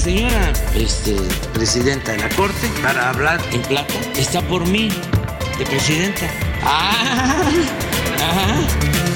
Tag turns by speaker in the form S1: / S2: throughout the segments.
S1: Señora este, presidenta de la Corte, para hablar en plata, está por mí, de presidenta. ¡Ah! ¡Ah!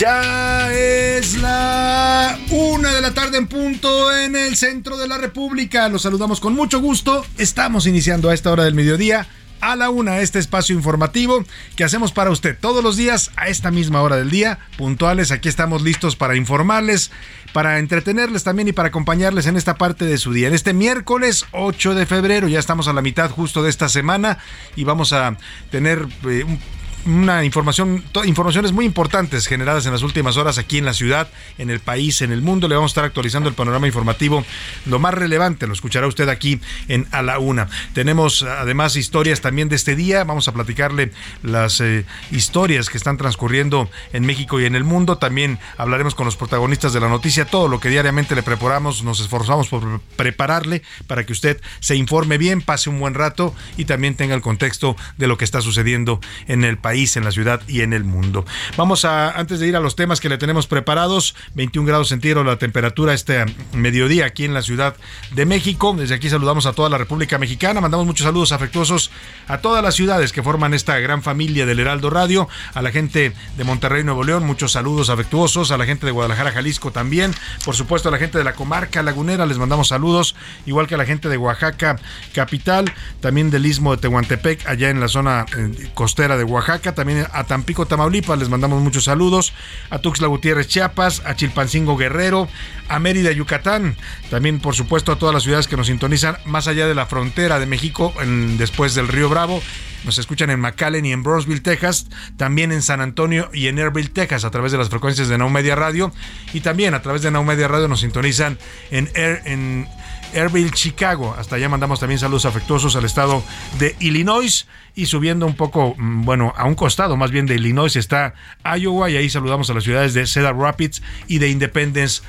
S2: Ya es la una de la tarde en punto en el centro de la República. Los saludamos con mucho gusto. Estamos iniciando a esta hora del mediodía a la una este espacio informativo que hacemos para usted todos los días a esta misma hora del día, puntuales. Aquí estamos listos para informarles, para entretenerles también y para acompañarles en esta parte de su día. En este miércoles 8 de febrero, ya estamos a la mitad justo de esta semana y vamos a tener eh, un una información, informaciones muy importantes generadas en las últimas horas aquí en la ciudad, en el país, en el mundo. Le vamos a estar actualizando el panorama informativo, lo más relevante, lo escuchará usted aquí en A la Una. Tenemos además historias también de este día. Vamos a platicarle las eh, historias que están transcurriendo en México y en el mundo. También hablaremos con los protagonistas de la noticia, todo lo que diariamente le preparamos, nos esforzamos por prepararle para que usted se informe bien, pase un buen rato y también tenga el contexto de lo que está sucediendo en el país en la ciudad y en el mundo. Vamos a, antes de ir a los temas que le tenemos preparados, 21 grados centígrados la temperatura este mediodía aquí en la Ciudad de México. Desde aquí saludamos a toda la República Mexicana, mandamos muchos saludos afectuosos a todas las ciudades que forman esta gran familia del Heraldo Radio, a la gente de Monterrey, Nuevo León, muchos saludos afectuosos, a la gente de Guadalajara, Jalisco también, por supuesto a la gente de la comarca lagunera, les mandamos saludos, igual que a la gente de Oaxaca, capital, también del istmo de Tehuantepec, allá en la zona eh, costera de Oaxaca también a Tampico, Tamaulipas, les mandamos muchos saludos, a Tuxtla Gutiérrez, Chiapas, a Chilpancingo, Guerrero, a Mérida, Yucatán, también por supuesto a todas las ciudades que nos sintonizan más allá de la frontera de México, después del río Bravo, nos escuchan en McAllen y en Brownsville, Texas, también en San Antonio y en Airville, Texas, a través de las frecuencias de Now Media Radio. Y también a través de Now Media Radio nos sintonizan en, Air, en Airville, Chicago. Hasta allá mandamos también saludos afectuosos al estado de Illinois. Y subiendo un poco, mm, bueno, a un costado más bien de Illinois está Iowa. Y ahí saludamos a las ciudades de Cedar Rapids y de Independence,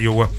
S2: Iowa.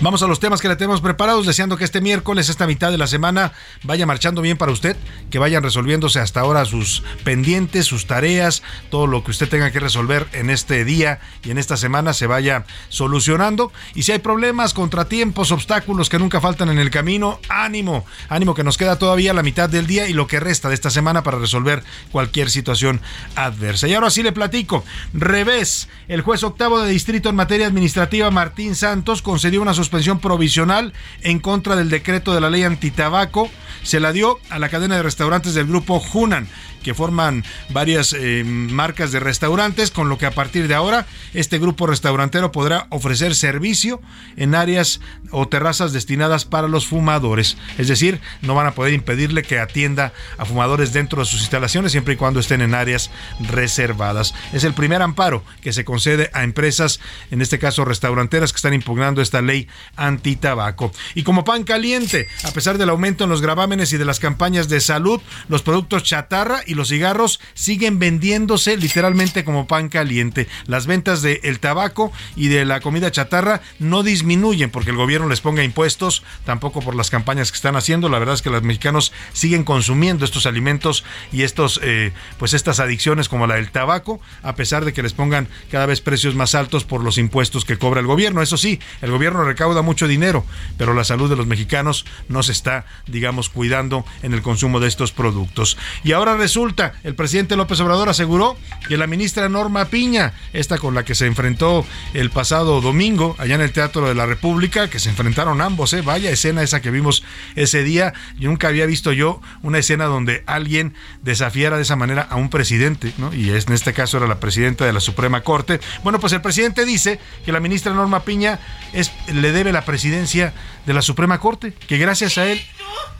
S2: Vamos a los temas que le tenemos preparados, deseando que este miércoles, esta mitad de la semana, vaya marchando bien para usted, que vayan resolviéndose hasta ahora sus pendientes, sus tareas, todo lo que usted tenga que resolver en este día y en esta semana se vaya solucionando. Y si hay problemas, contratiempos, obstáculos que nunca faltan en el camino, ánimo, ánimo que nos queda todavía la mitad del día y lo que resta de esta semana para resolver cualquier situación adversa. Y ahora sí le platico. Revés, el juez octavo de distrito en materia administrativa, Martín Santos, concedió una suspensión provisional en contra del decreto de la ley antitabaco. Se la dio a la cadena de restaurantes del grupo Hunan que forman varias eh, marcas de restaurantes, con lo que a partir de ahora este grupo restaurantero podrá ofrecer servicio en áreas o terrazas destinadas para los fumadores. Es decir, no van a poder impedirle que atienda a fumadores dentro de sus instalaciones siempre y cuando estén en áreas reservadas. Es el primer amparo que se concede a empresas, en este caso restauranteras, que están impugnando esta ley antitabaco. Y como pan caliente, a pesar del aumento en los gravámenes y de las campañas de salud, los productos chatarra y los cigarros siguen vendiéndose literalmente como pan caliente. Las ventas del tabaco y de la comida chatarra no disminuyen porque el gobierno les ponga impuestos, tampoco por las campañas que están haciendo. La verdad es que los mexicanos siguen consumiendo estos alimentos y estos, eh, pues estas adicciones como la del tabaco, a pesar de que les pongan cada vez precios más altos por los impuestos que cobra el gobierno. Eso sí, el gobierno recauda mucho dinero, pero la salud de los mexicanos no se está, digamos, cuidando en el consumo de estos productos. Y ahora resulta, el presidente López Obrador aseguró que la ministra Norma Piña, esta con la que se enfrentó el pasado domingo allá en el Teatro de la República, que se enfrentaron ambos, ¿eh? vaya escena esa que vimos ese día. Yo nunca había visto yo una escena donde alguien desafiara de esa manera a un presidente, ¿no? Y en este caso era la presidenta de la Suprema Corte. Bueno, pues el presidente dice que la ministra Norma Piña es, le debe la presidencia de la Suprema Corte, que gracias a él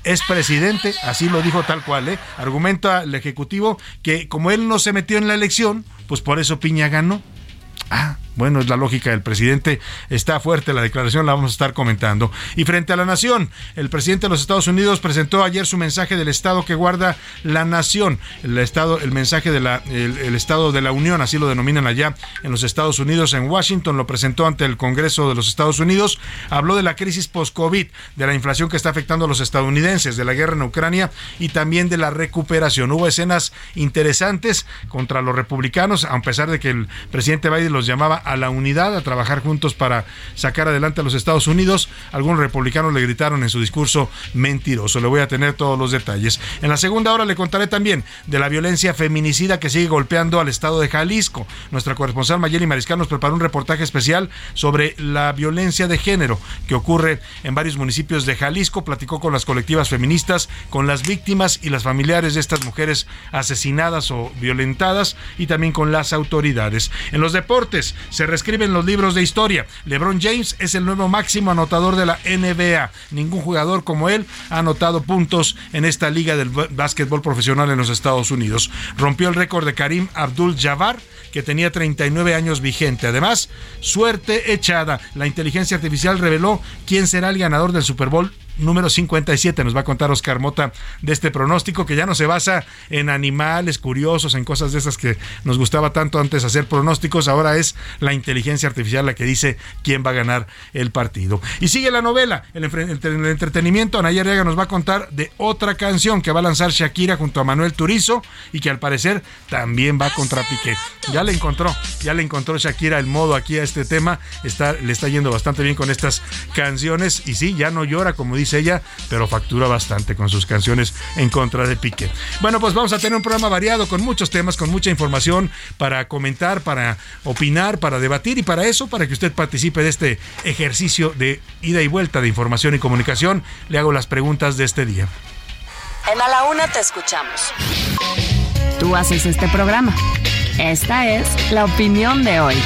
S2: es presidente, así lo dijo tal cual, ¿eh? Argumenta el Ejecutivo que como él no se metió en la elección, pues por eso Piña ganó. Ah, bueno, es la lógica del presidente. Está fuerte la declaración, la vamos a estar comentando. Y frente a la nación, el presidente de los Estados Unidos presentó ayer su mensaje del Estado que guarda la nación. El Estado, el mensaje del el, Estado de la Unión, así lo denominan allá en los Estados Unidos, en Washington, lo presentó ante el Congreso de los Estados Unidos. Habló de la crisis post-COVID, de la inflación que está afectando a los estadounidenses, de la guerra en Ucrania y también de la recuperación. Hubo escenas interesantes contra los republicanos, a pesar de que el presidente Biden los llamaba a la unidad, a trabajar juntos para sacar adelante a los Estados Unidos. Algunos republicanos le gritaron en su discurso mentiroso. Le voy a tener todos los detalles. En la segunda hora le contaré también de la violencia feminicida que sigue golpeando al estado de Jalisco. Nuestra corresponsal Mayeli Mariscal nos preparó un reportaje especial sobre la violencia de género que ocurre en varios municipios de Jalisco. Platicó con las colectivas feministas, con las víctimas y las familiares de estas mujeres asesinadas o violentadas y también con las autoridades. En los deportes, se reescriben los libros de historia. LeBron James es el nuevo máximo anotador de la NBA. Ningún jugador como él ha anotado puntos en esta liga del básquetbol profesional en los Estados Unidos. Rompió el récord de Karim Abdul-Jabbar que tenía 39 años vigente. Además, suerte echada. La inteligencia artificial reveló quién será el ganador del Super Bowl número 57. Nos va a contar Oscar Mota de este pronóstico que ya no se basa en animales curiosos, en cosas de esas que nos gustaba tanto antes hacer pronósticos. Ahora es la inteligencia artificial la que dice quién va a ganar el partido. Y sigue la novela, el, entretenimiento. Anaya Arriaga nos va a contar de otra canción que va a lanzar Shakira junto a Manuel Turizo y que al parecer también va contra Piqué. Ya le encontró, ya le encontró Shakira el modo aquí a este tema. Está, le está yendo bastante bien con estas canciones y sí, ya no llora como dice ella, pero factura bastante con sus canciones en contra de Piqué. Bueno, pues vamos a tener un programa variado con muchos temas, con mucha información para comentar, para opinar, para debatir y para eso, para que usted participe de este ejercicio de ida y vuelta de información y comunicación, le hago las preguntas de este día.
S3: En A la Una te escuchamos.
S4: Tú haces este programa. Esta es la opinión de hoy.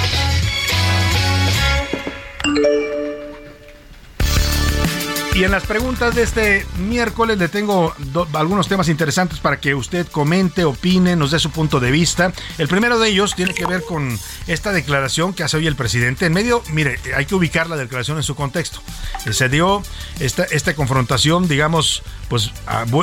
S2: Y en las preguntas de este miércoles le tengo algunos temas interesantes para que usted comente, opine, nos dé su punto de vista. El primero de ellos tiene que ver con esta declaración que hace hoy el presidente. En medio, mire, hay que ubicar la declaración en su contexto. Se dio esta, esta confrontación, digamos, pues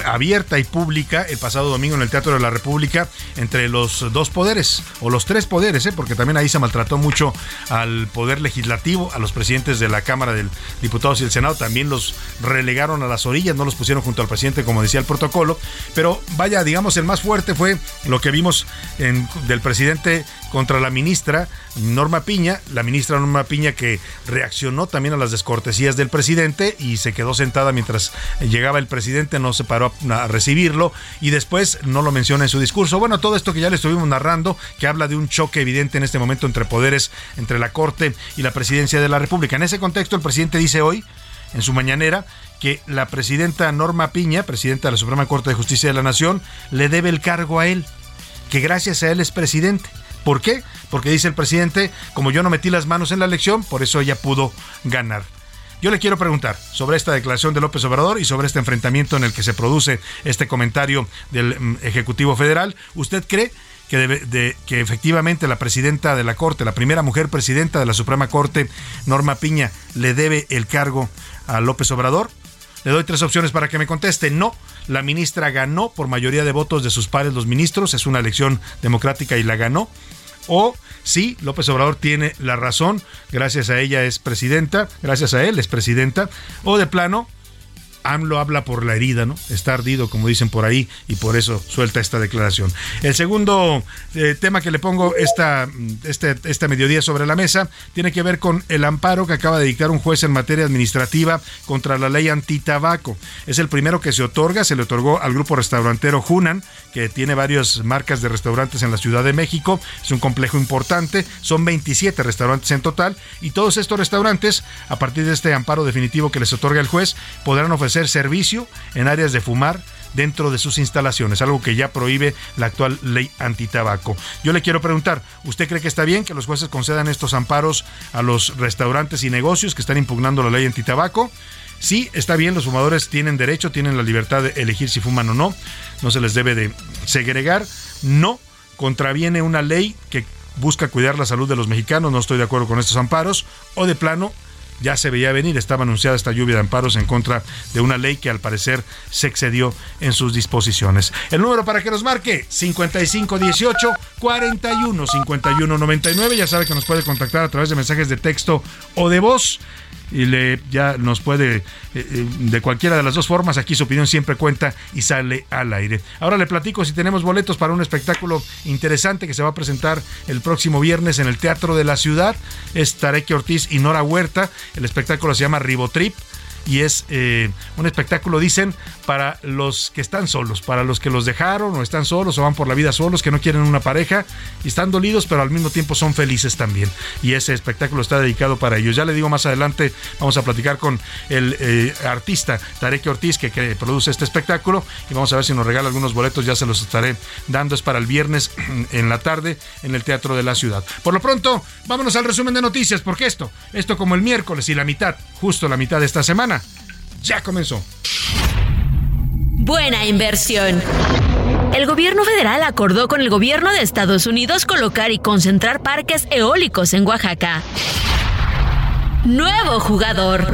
S2: abierta y pública el pasado domingo en el Teatro de la República entre los dos poderes, o los tres poderes, ¿eh? porque también ahí se maltrató mucho al poder legislativo, a los presidentes de la Cámara de Diputados y el Senado, también los relegaron a las orillas, no los pusieron junto al presidente como decía el protocolo, pero vaya, digamos, el más fuerte fue lo que vimos del presidente contra la ministra Norma Piña, la ministra Norma Piña que reaccionó también a las descortesías del presidente y se quedó sentada mientras llegaba el presidente, no se paró a recibirlo y después no lo menciona en su discurso. Bueno, todo esto que ya le estuvimos narrando, que habla de un choque evidente en este momento entre poderes, entre la Corte y la presidencia de la República. En ese contexto, el presidente dice hoy, en su mañanera, que la presidenta Norma Piña, presidenta de la Suprema Corte de Justicia de la Nación, le debe el cargo a él, que gracias a él es presidente. ¿Por qué? Porque dice el presidente, como yo no metí las manos en la elección, por eso ella pudo ganar. Yo le quiero preguntar sobre esta declaración de López Obrador y sobre este enfrentamiento en el que se produce este comentario del mm, Ejecutivo Federal. ¿Usted cree que, efectivamente la presidenta de la Corte, la primera mujer presidenta de la Suprema Corte, Norma Piña, le debe el cargo a López Obrador? Le doy tres opciones para que me conteste. No, la ministra ganó por mayoría de votos de sus pares los ministros, es una elección democrática y la ganó. O sí, López Obrador tiene la razón, gracias a ella es presidenta, gracias a él es presidenta. O de plano, AMLO habla por la herida, ¿no? Está ardido, como dicen por ahí, y por eso suelta esta declaración. El segundo eh, tema que le pongo esta, este, este mediodía sobre la mesa tiene que ver con el amparo que acaba de dictar un juez en materia administrativa contra la ley antitabaco. Es el primero que se otorga, se le otorgó al grupo restaurantero Hunan, que tiene varias marcas de restaurantes en la Ciudad de México. Es un complejo importante, son 27 restaurantes en total, y todos estos restaurantes, a partir de este amparo definitivo que les otorga el juez, podrán ofrecer servicio en áreas de fumar dentro de sus instalaciones, algo que ya prohíbe la actual ley antitabaco. Yo le quiero preguntar, ¿usted cree que está bien que los jueces concedan estos amparos a los restaurantes y negocios que están impugnando la ley antitabaco? Sí, está bien, los fumadores tienen derecho, tienen la libertad de elegir si fuman o no, no se les debe de segregar. No, contraviene una ley que busca cuidar la salud de los mexicanos, no estoy de acuerdo con estos amparos, o de plano ya se veía venir, estaba anunciada esta lluvia de amparos en contra de una ley que al parecer se excedió en sus disposiciones. El número para que nos marque 5518 41 51 99, ya sabe que nos puede contactar a través de mensajes de texto o de voz y le ya nos puede eh, eh, de cualquiera de las dos formas aquí su opinión siempre cuenta y sale al aire. Ahora le platico si tenemos boletos para un espectáculo interesante que se va a presentar el próximo viernes en el Teatro de la Ciudad. Es Tarek Ortiz y Nora Huerta. El espectáculo se llama Ribotrip y es eh, un espectáculo, dicen, para los que están solos, para los que los dejaron o están solos o van por la vida solos, que no quieren una pareja y están dolidos, pero al mismo tiempo son felices también. Y ese espectáculo está dedicado para ellos. Ya le digo más adelante, vamos a platicar con el eh, artista Tarek Ortiz que, que, produce este espectáculo y vamos a ver si nos regala algunos boletos, ya se los estaré dando. Es para el viernes en la tarde en el Teatro de la Ciudad. Por lo pronto, vámonos al resumen de noticias, porque esto, esto como el miércoles y la mitad, justo la mitad de esta semana, ya comenzó.
S4: Buena inversión. El gobierno federal acordó con el gobierno de Estados Unidos colocar y concentrar parques eólicos en Oaxaca. Nuevo jugador.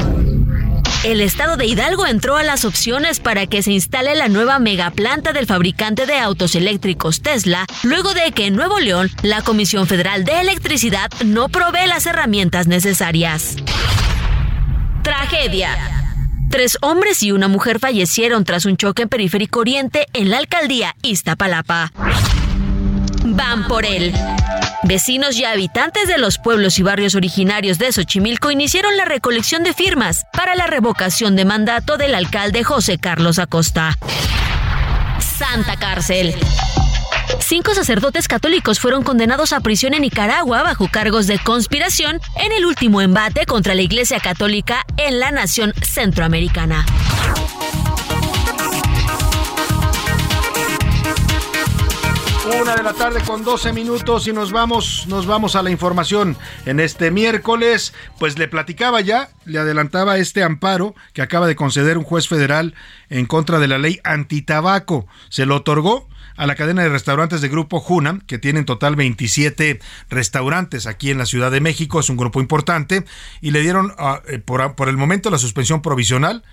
S4: El estado de Hidalgo entró a las opciones para que se instale la nueva megaplanta del fabricante de autos eléctricos Tesla, luego de que en Nuevo León la Comisión Federal de Electricidad no provee las herramientas necesarias. Tragedia. Tres hombres y una mujer fallecieron tras un choque en Periférico Oriente en la alcaldía Iztapalapa. Van por él. Vecinos y habitantes de los pueblos y barrios originarios de Xochimilco iniciaron la recolección de firmas para la revocación de mandato del alcalde José Carlos Acosta. Santa Cárcel. Cinco sacerdotes católicos fueron condenados a prisión en Nicaragua bajo cargos de conspiración en el último embate contra la Iglesia Católica en la nación centroamericana.
S2: Una de la tarde con 12 minutos y nos vamos, nos vamos a la información. En este miércoles, pues le platicaba ya, le adelantaba este amparo que acaba de conceder un juez federal en contra de la ley antitabaco. Se lo otorgó a la cadena de restaurantes de Grupo Junam, que tiene en total 27 restaurantes aquí en la Ciudad de México, es un grupo importante, y le dieron ah, eh, por, por el momento la suspensión provisional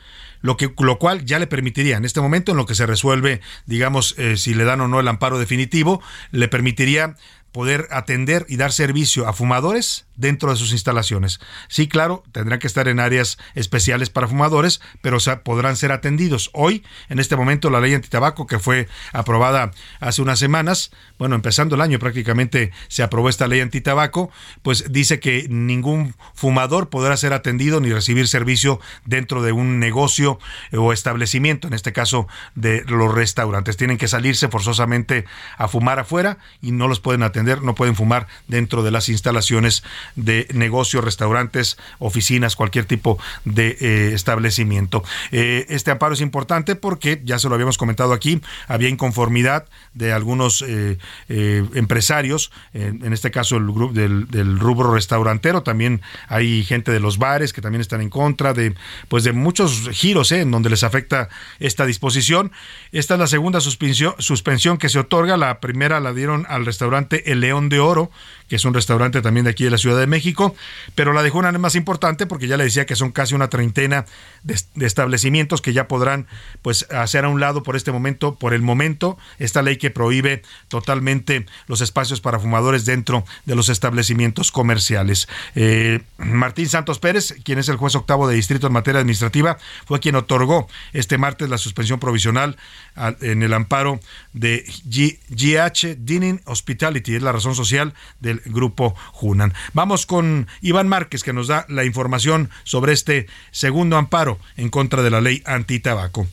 S2: lo, que, lo cual ya le permitiría, en este momento en lo que se resuelve, digamos, eh, si le dan o no el amparo definitivo, le permitiría poder atender y dar servicio a fumadores dentro de sus instalaciones. Sí, claro, tendrán que estar en áreas especiales para fumadores, pero podrán ser atendidos. Hoy, en este momento, la ley antitabaco que fue aprobada hace unas semanas, bueno, empezando el año prácticamente se aprobó esta ley antitabaco, pues dice que ningún fumador podrá ser atendido ni recibir servicio dentro de un negocio o establecimiento, en este caso de los restaurantes. Tienen que salirse forzosamente a fumar afuera y no los pueden atender no pueden fumar dentro de las instalaciones de negocios, restaurantes, oficinas, cualquier tipo de eh, establecimiento. Eh, este amparo es importante porque, ya se lo habíamos comentado aquí, había inconformidad de algunos eh, empresarios, en este caso el grupo del, del, rubro restaurantero, también hay gente de los bares que también están en contra de, pues de muchos giros en donde les afecta esta disposición. Esta es la segunda suspensión, suspensión que se otorga, la primera la dieron al restaurante El León de Oro, que es un restaurante también de aquí de la Ciudad de México, pero la de Junan es más importante porque ya le decía que son casi una treintena de, establecimientos que ya podrán pues hacer a un lado por este momento, por el momento, esta ley que prohíbe totalmente los espacios para fumadores dentro de los establecimientos comerciales. Eh, Martín Santos Pérez, quien es el juez octavo de distrito en materia administrativa, fue quien otorgó este martes la suspensión provisional en el amparo de GH Dining Hospitality, es la razón social del grupo Junan. Vamos con Iván Márquez que nos da la información sobre este segundo amparo en contra de la ley antitabaco.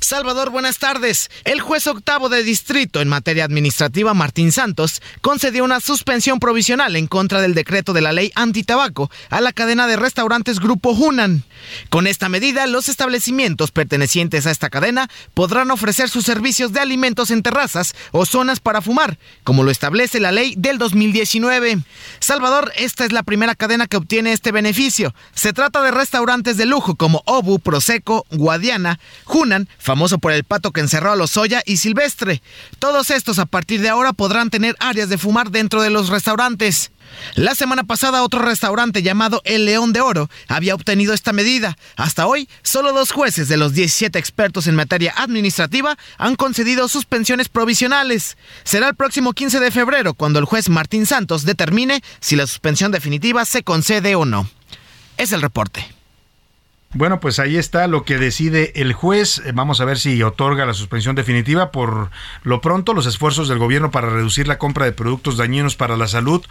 S5: Salvador, buenas tardes. El juez octavo de distrito en materia administrativa, Martín Santos, concedió una suspensión provisional en contra del decreto de la ley antitabaco a la cadena de restaurantes Grupo Hunan. Con esta medida, los establecimientos pertenecientes a esta cadena podrán ofrecer sus servicios de alimentos en terrazas o zonas para fumar, como lo establece la ley del 2019. Salvador, esta es la primera cadena que obtiene este beneficio. Se trata de restaurantes de lujo como Obu, Prosecco, Guadiana, Hunan, famoso por el pato que encerró a los Soya y Silvestre. Todos estos a partir de ahora podrán tener áreas de fumar dentro de los restaurantes. La semana pasada otro restaurante llamado El León de Oro había obtenido esta medida. Hasta hoy, solo dos jueces de los 17 expertos en materia administrativa han concedido suspensiones provisionales. Será el próximo 15 de febrero cuando el juez Martín Santos determine si la suspensión definitiva se concede o no. Es el reporte.
S2: Bueno, pues ahí está lo que decide el juez. Eh, vamos a ver si otorga la suspensión definitiva. Por lo pronto, los esfuerzos del gobierno para reducir la compra de productos dañinos para la salud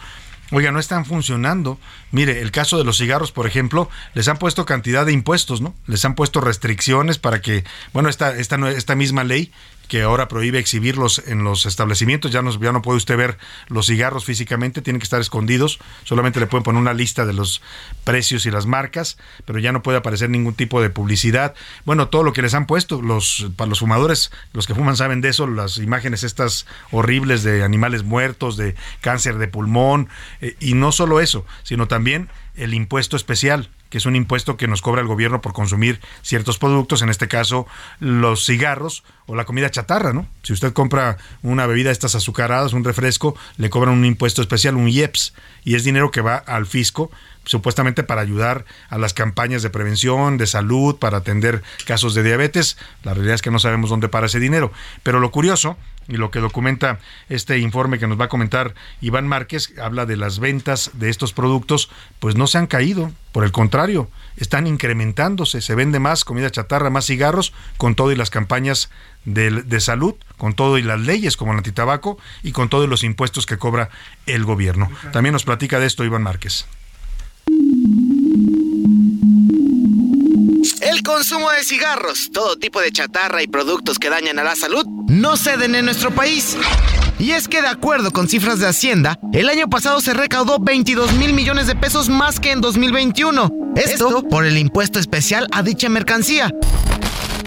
S2: Oiga, no están funcionando. Mire, el caso de los cigarros, por ejemplo, les han puesto cantidad de impuestos, ¿no? Les han puesto restricciones para que, bueno, esta, esta, esta misma ley que ahora prohíbe exhibirlos en los establecimientos. Ya no, ya no puede usted ver los cigarros físicamente, tienen que estar escondidos. Solamente le pueden poner una lista de los precios y las marcas, pero ya no puede aparecer ningún tipo de publicidad. Bueno, todo lo que les han puesto, los, para los fumadores, los que fuman saben de eso, las imágenes estas horribles de animales muertos, de cáncer de pulmón, eh, y no solo eso, sino también el impuesto especial que es un impuesto que nos cobra el gobierno por consumir ciertos productos, en este caso los cigarros o la comida chatarra, ¿no? Si usted compra una bebida de estas azucaradas, un refresco, le cobran un impuesto especial, un IEPS, y es dinero que va al fisco supuestamente para ayudar a las campañas de prevención, de salud, para atender casos de diabetes. La realidad es que no sabemos dónde para ese dinero. Pero lo curioso y lo que documenta este informe que nos va a comentar Iván Márquez, habla de las ventas de estos productos, pues no se han caído, por el contrario, están incrementándose, se vende más comida chatarra, más cigarros, con todo y las campañas de, de salud, con todo y las leyes como el antitabaco y con todos los impuestos que cobra el gobierno. También nos platica de esto Iván Márquez.
S5: El consumo de cigarros, todo tipo de chatarra y productos que dañan a la salud, no ceden en nuestro país. Y es que de acuerdo con cifras de Hacienda, el año pasado se recaudó 22 mil millones de pesos más que en 2021. Esto por el impuesto especial a dicha mercancía.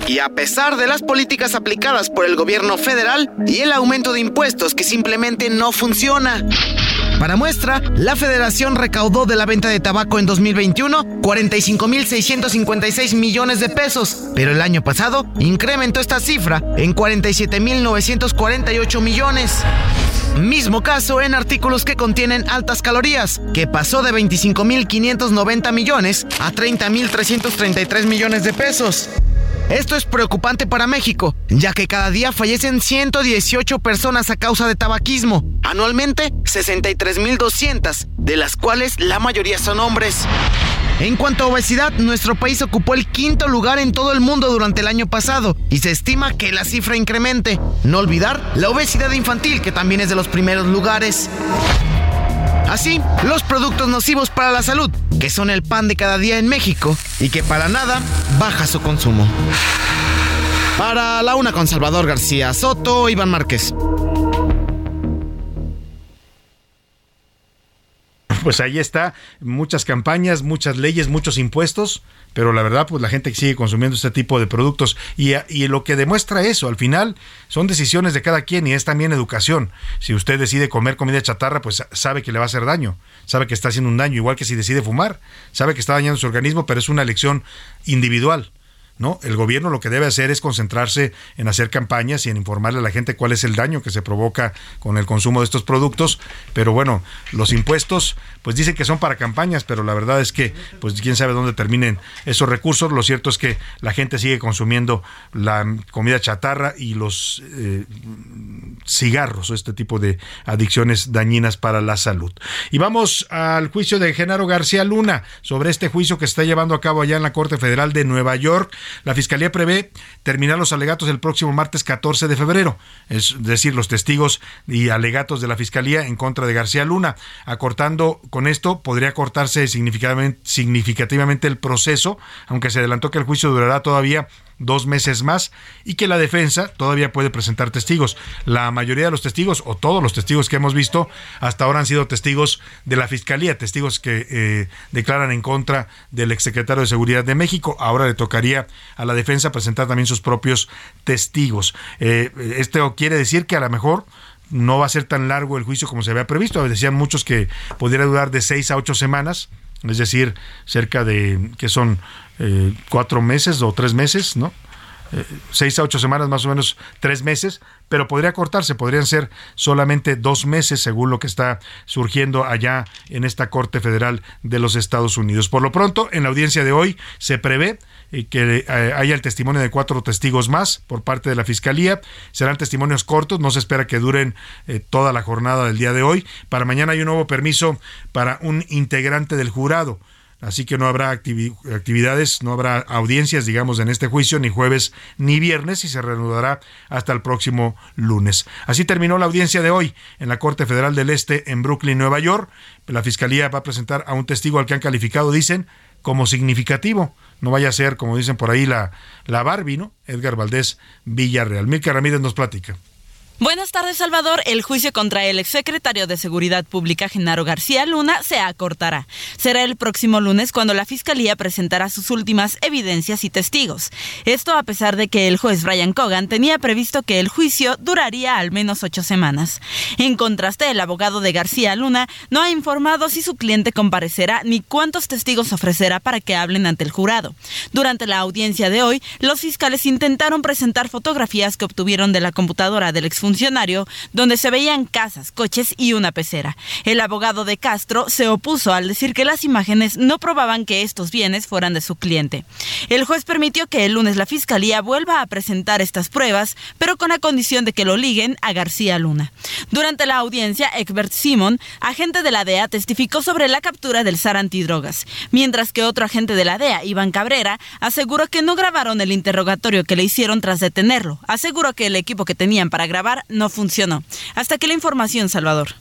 S5: Y a pesar de las políticas aplicadas por el gobierno federal y el aumento de impuestos que simplemente no funciona. Para muestra, la federación recaudó de la venta de tabaco en 2021 45.656 millones de pesos, pero el año pasado incrementó esta cifra en 47.948 millones. Mismo caso en artículos que contienen altas calorías, que pasó de 25.590 millones a 30.333 millones de pesos. Esto es preocupante para México, ya que cada día fallecen 118 personas a causa de tabaquismo. Anualmente, 63.200, de las cuales la mayoría son hombres. En cuanto a obesidad, nuestro país ocupó el quinto lugar en todo el mundo durante el año pasado y se estima que la cifra incremente. No olvidar la obesidad infantil, que también es de primeros lugares. Así, los productos nocivos para la salud, que son el pan de cada día en México y que para nada baja su consumo. Para la una con Salvador García Soto, Iván Márquez.
S2: pues ahí está, muchas campañas, muchas leyes, muchos impuestos, pero la verdad, pues la gente sigue consumiendo este tipo de productos y, y, lo que demuestra eso, al final, son decisiones de cada quien y es también educación. Si usted decide comer comida chatarra, pues sabe que le va a hacer daño, sabe que está haciendo un daño, igual que si decide fumar, sabe que está dañando su organismo, pero es una elección individual. ¿No? El gobierno lo que debe hacer es concentrarse en hacer campañas y en informarle a la gente cuál es el daño que se provoca con el consumo de estos productos, pero bueno, los impuestos pues dicen que son para campañas, pero la verdad es que pues quién sabe dónde terminen esos recursos, lo cierto es que la gente sigue consumiendo la comida chatarra y los eh, cigarros o este tipo de adicciones dañinas para la salud. Y vamos al juicio de Genaro García Luna sobre este juicio que se está llevando a cabo allá en la Corte Federal de Nueva York la Fiscalía prevé terminar los alegatos el próximo martes 14 de febrero, es decir, los testigos y alegatos de la Fiscalía en contra de García Luna. Acortando con esto, podría cortarse significativamente el proceso, aunque se adelantó que el juicio durará todavía dos meses más y que la defensa todavía puede presentar testigos. La mayoría de los testigos, o todos los testigos que hemos visto, hasta ahora han sido testigos de la Fiscalía, testigos que eh, declaran en contra del exsecretario de Seguridad de México. Ahora le tocaría a la defensa presentar también sus propios testigos. Eh, esto quiere decir que a lo mejor no va a ser tan largo el juicio como se había previsto. Decían muchos que pudiera durar de seis a ocho semanas, es decir, cerca de, que son eh, cuatro meses o tres meses, ¿no? Eh, seis a ocho semanas, más o menos tres meses, pero podría cortarse, podrían ser solamente dos meses, según lo que está surgiendo allá en esta Corte Federal de los Estados Unidos. Por lo pronto, en la audiencia de hoy se prevé eh, que haya el testimonio de cuatro testigos más por parte de la Fiscalía. Serán testimonios cortos, no se espera que duren toda la jornada del día de hoy. Para mañana hay un nuevo permiso para un integrante del jurado así que no habrá actividades, no habrá audiencias, digamos, en este juicio, ni jueves ni viernes, y se reanudará hasta el próximo lunes. Así terminó la audiencia de hoy en la Corte Federal del Este en Brooklyn, Nueva York. La Fiscalía va a presentar a un testigo al que han calificado, dicen, como significativo. No vaya a ser, como dicen por ahí, la, la Barbie, ¿no? Edgar Valdés Villarreal. Milka Ramírez nos platica.
S6: Buenas tardes, Salvador. El juicio contra el exsecretario de Seguridad Pública, Genaro García Luna, se acortará. Será el próximo lunes cuando la Fiscalía presentará sus últimas evidencias y testigos. Esto a pesar de que el juez Brian Cogan tenía previsto que el juicio duraría al menos ocho semanas. En contraste, el abogado de García Luna no ha informado si su cliente comparecerá ni cuántos testigos ofrecerá para que hablen ante el jurado. Durante la audiencia de hoy, los fiscales intentaron presentar fotografías que obtuvieron de la computadora del exfuncionario funcionario, donde se veían casas, coches y una pecera. El abogado de Castro se opuso al decir que las imágenes no probaban que estos bienes fueran de su cliente. El juez permitió que el lunes la fiscalía vuelva a presentar estas pruebas, pero con la condición de que lo liguen a García Luna. Durante la audiencia, Egbert Simon, agente de la DEA, testificó sobre la captura del SAR antidrogas, mientras que otro agente de la DEA, Iván Cabrera, aseguró que no grabaron el interrogatorio que le hicieron tras detenerlo. Aseguró que el equipo que tenían para grabar no funcionó. Hasta que la información, Salvador.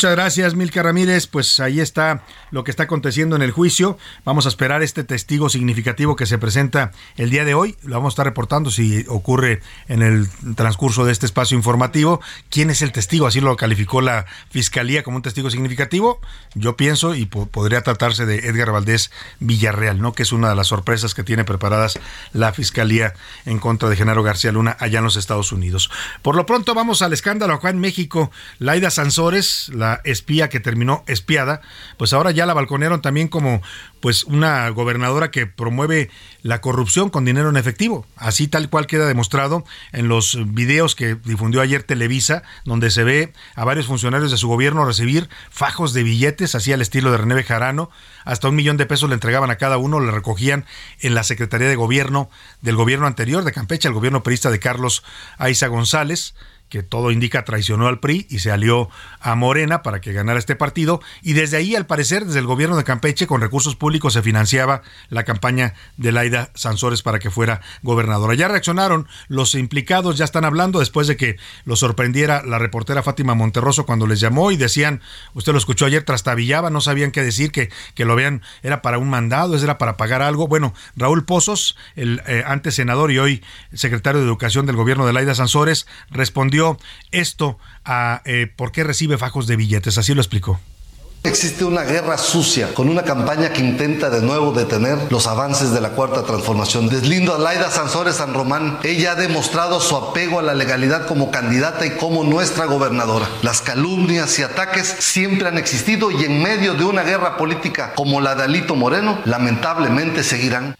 S2: Muchas gracias, Milka Ramírez. Pues ahí está lo que está aconteciendo en el juicio. Vamos a esperar este testigo significativo que se presenta el día de hoy. Lo vamos a estar reportando si ocurre en el transcurso de este espacio informativo. ¿Quién es el testigo? Así lo calificó la Fiscalía como un testigo significativo. Yo pienso y podría tratarse de Edgar Valdés Villarreal, ¿no? Que es una de las sorpresas que tiene preparadas la Fiscalía en contra de Genaro García Luna allá en los Estados Unidos. Por lo pronto vamos al escándalo acá en México. Laida Sansores, la espía que terminó espiada, pues ahora ya la balconearon también como pues una gobernadora que promueve la corrupción con dinero en efectivo. Así tal cual queda demostrado en los videos que difundió ayer Televisa, donde se ve a varios funcionarios de su gobierno recibir fajos de billetes, así al estilo de René Bejarano, hasta un millón de pesos le entregaban a cada uno, le recogían en la Secretaría de Gobierno del gobierno anterior de Campeche, el gobierno perista de Carlos Aiza González que todo indica traicionó al PRI y se alió a Morena para que ganara este partido y desde ahí al parecer desde el gobierno de Campeche con recursos públicos se financiaba la campaña de Laida Sansores para que fuera gobernadora. Ya reaccionaron los implicados, ya están hablando después de que lo sorprendiera la reportera Fátima Monterroso cuando les llamó y decían, usted lo escuchó ayer, trastabillaba, no sabían qué decir, que, que lo vean, era para un mandado, era para pagar algo. Bueno, Raúl Pozos, el eh, antes senador y hoy secretario de Educación del gobierno de Laida Sansores, respondió esto a eh, por qué recibe fajos de billetes. Así lo explicó.
S7: Existe una guerra sucia con una campaña que intenta de nuevo detener los avances de la cuarta transformación. Deslindo a Laida Sansores San Román. Ella ha demostrado su apego a la legalidad como candidata y como nuestra gobernadora. Las calumnias y ataques siempre han existido y en medio de una guerra política como la de Alito Moreno, lamentablemente seguirán.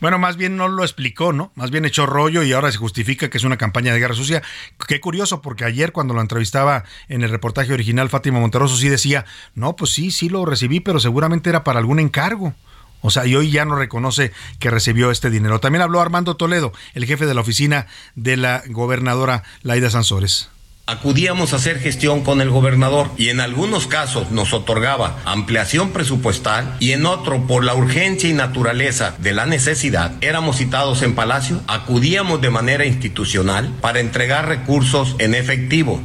S2: Bueno, más bien no lo explicó, ¿no? Más bien echó rollo y ahora se justifica que es una campaña de guerra sucia. Qué curioso, porque ayer cuando lo entrevistaba en el reportaje original, Fátima Monterroso sí decía, no, pues sí, sí lo recibí, pero seguramente era para algún encargo. O sea, y hoy ya no reconoce que recibió este dinero. También habló Armando Toledo, el jefe de la oficina de la gobernadora Laida Sansores.
S8: Acudíamos a hacer gestión con el gobernador y en algunos casos nos otorgaba ampliación presupuestal y en otro por la urgencia y naturaleza de la necesidad éramos citados en Palacio, acudíamos de manera institucional para entregar recursos en efectivo.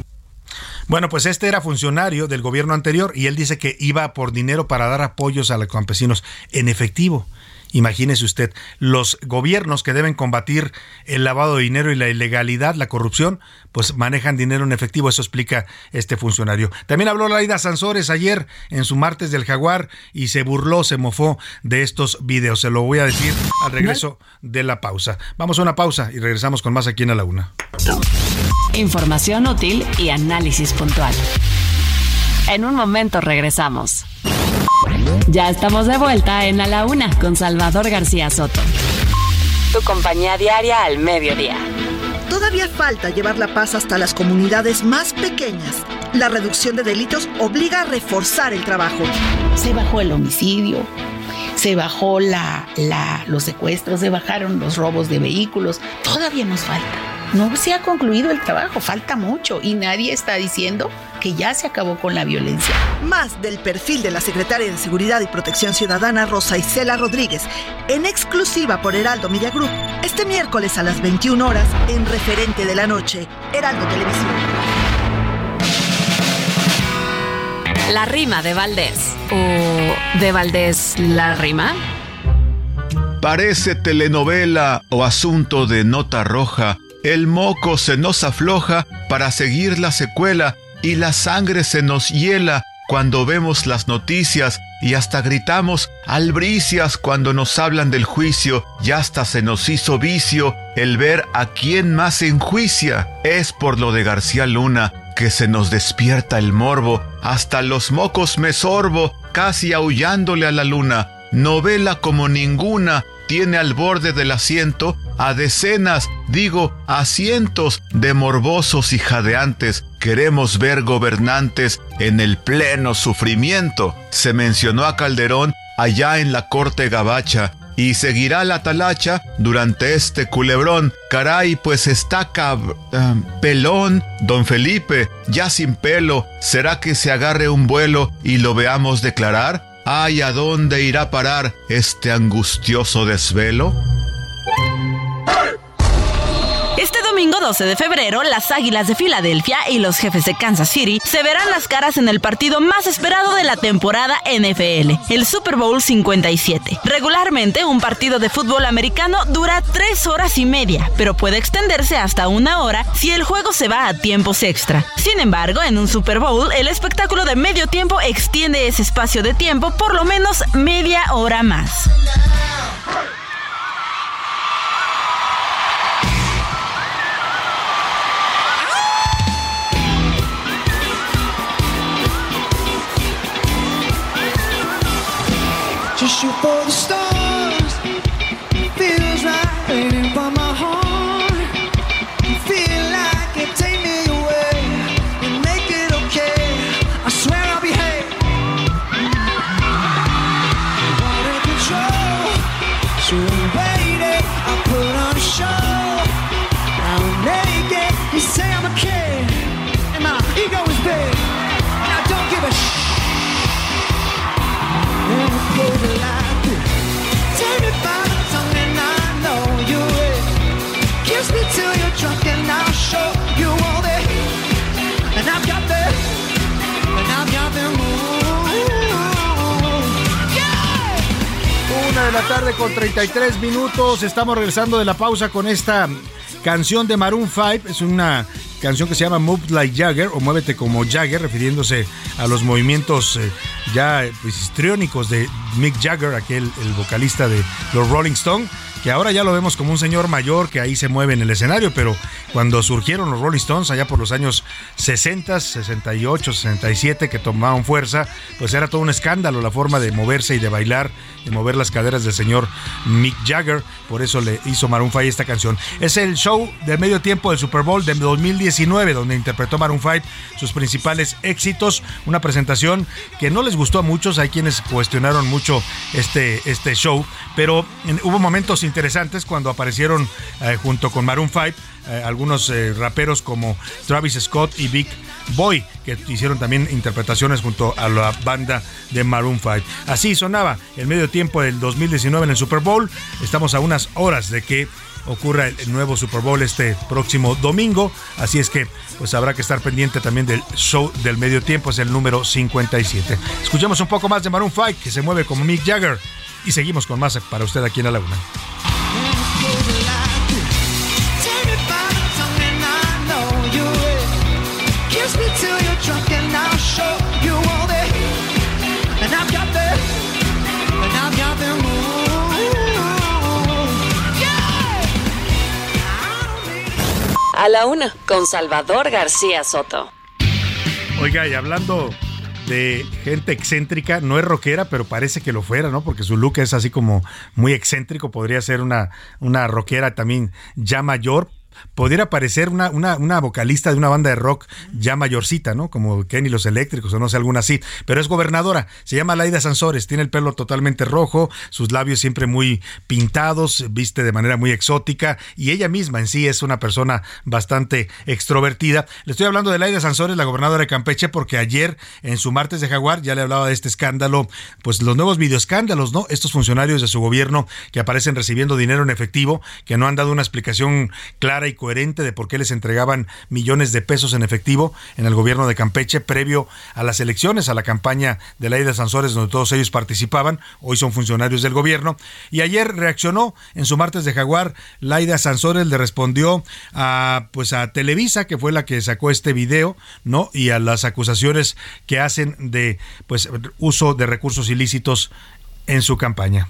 S2: Bueno, pues este era funcionario del gobierno anterior y él dice que iba por dinero para dar apoyos a los campesinos en efectivo. Imagínese usted, los gobiernos que deben combatir el lavado de dinero y la ilegalidad, la corrupción, pues manejan dinero en efectivo, eso explica este funcionario. También habló Laida Sansores ayer en su martes del jaguar y se burló, se mofó de estos videos. Se lo voy a decir al regreso de la pausa. Vamos a una pausa y regresamos con más aquí en A la Una.
S3: Información útil y análisis puntual. En un momento regresamos. Ya estamos de vuelta en A la Una con Salvador García Soto. Tu compañía diaria al mediodía.
S9: Todavía falta llevar la paz hasta las comunidades más pequeñas. La reducción de delitos obliga a reforzar el trabajo.
S10: Se bajó el homicidio, se bajó la, la, los secuestros, se bajaron los robos de vehículos. Todavía nos falta. No se ha concluido el trabajo, falta mucho y nadie está diciendo que ya se acabó con la violencia.
S9: Más del perfil de la secretaria de Seguridad y Protección Ciudadana Rosa Isela Rodríguez, en exclusiva por Heraldo Media Group, este miércoles a las 21 horas en Referente de la Noche, Heraldo Televisión.
S3: La rima de Valdés. ¿O de Valdés la rima?
S11: Parece telenovela o asunto de nota roja. El moco se nos afloja para seguir la secuela y la sangre se nos hiela cuando vemos las noticias y hasta gritamos albricias cuando nos hablan del juicio y hasta se nos hizo vicio el ver a quién más enjuicia. Es por lo de García Luna que se nos despierta el morbo, hasta los mocos me sorbo, casi aullándole a la luna. Novela como ninguna tiene al borde del asiento a decenas, digo, a cientos de morbosos y jadeantes. Queremos ver gobernantes en el pleno sufrimiento. Se mencionó a Calderón allá en la corte gabacha y seguirá la talacha durante este culebrón. Caray, pues está cab... Ah, pelón, don Felipe, ya sin pelo. ¿Será que se agarre un vuelo y lo veamos declarar? Ay, ¿a dónde irá parar este angustioso desvelo?
S6: Domingo 12 de febrero, las Águilas de Filadelfia y los jefes de Kansas City se verán las caras en el partido más esperado de la temporada NFL, el Super Bowl 57. Regularmente, un partido de fútbol americano dura tres horas y media, pero puede extenderse hasta una hora si el juego se va a tiempos extra. Sin embargo, en un Super Bowl, el espectáculo de medio tiempo extiende ese espacio de tiempo por lo menos media hora más.
S12: Just shoot for the stars.
S2: La tarde con 33 minutos. Estamos regresando de la pausa con esta canción de Maroon 5. Es una canción que se llama Move Like Jagger o Muévete como Jagger, refiriéndose a los movimientos eh, ya pues, de Mick Jagger, aquel el vocalista de los Rolling Stones que ahora ya lo vemos como un señor mayor que ahí se mueve en el escenario, pero cuando surgieron los Rolling Stones allá por los años 60, 68, 67 que tomaban fuerza, pues era todo un escándalo la forma de moverse y de bailar, de mover las caderas del señor Mick Jagger, por eso le hizo Maroon 5 esta canción. Es el show de medio tiempo del Super Bowl de 2019 donde interpretó Maroon 5 sus principales éxitos, una presentación que no les gustó a muchos, hay quienes cuestionaron mucho este, este show, pero hubo momentos interesantes cuando aparecieron eh, junto con Maroon 5 eh, algunos eh, raperos como Travis Scott y Big Boy, que hicieron también interpretaciones junto a la banda de Maroon 5. Así sonaba el medio tiempo del 2019 en el Super Bowl. Estamos a unas horas de que ocurra el nuevo Super Bowl este próximo domingo. Así es que pues habrá que estar pendiente también del show del medio tiempo, es el número 57. Escuchemos un poco más de Maroon 5, que se mueve como Mick Jagger. Y seguimos con más para usted aquí en la laguna.
S3: A la una, con Salvador García Soto.
S2: Oiga, y hablando de gente excéntrica, no es rockera, pero parece que lo fuera, ¿no? Porque su look es así como muy excéntrico, podría ser una, una rockera también ya mayor, pudiera parecer una, una, vocalista de una banda de rock ya mayorcita, ¿no? Como Kenny los Eléctricos o no sé, alguna así. Pero es gobernadora. Se llama Laida Sansores. Tiene el pelo totalmente rojo, sus labios siempre muy pintados, viste de manera muy exótica. Y ella misma en sí es una persona bastante extrovertida. Le estoy hablando de Laida Sansores, la gobernadora de Campeche, porque ayer en su martes de Jaguar ya le hablaba de este escándalo, pues los nuevos videoescándalos, ¿no? Estos funcionarios de su gobierno que aparecen recibiendo dinero en efectivo, que no han dado una explicación clara y coherente de por qué les entregaban millones de pesos en efectivo en el gobierno de Campeche previo a las elecciones, a la campaña de la de Sansores, donde todos ellos participaban. Hoy son funcionarios del gobierno. Y ayer reaccionó en su martes de Jaguar. Laida Sansores le respondió a, pues a Televisa, que fue la que sacó este video, ¿no? Y a las acusaciones que hacen de pues uso de recursos ilícitos en su campaña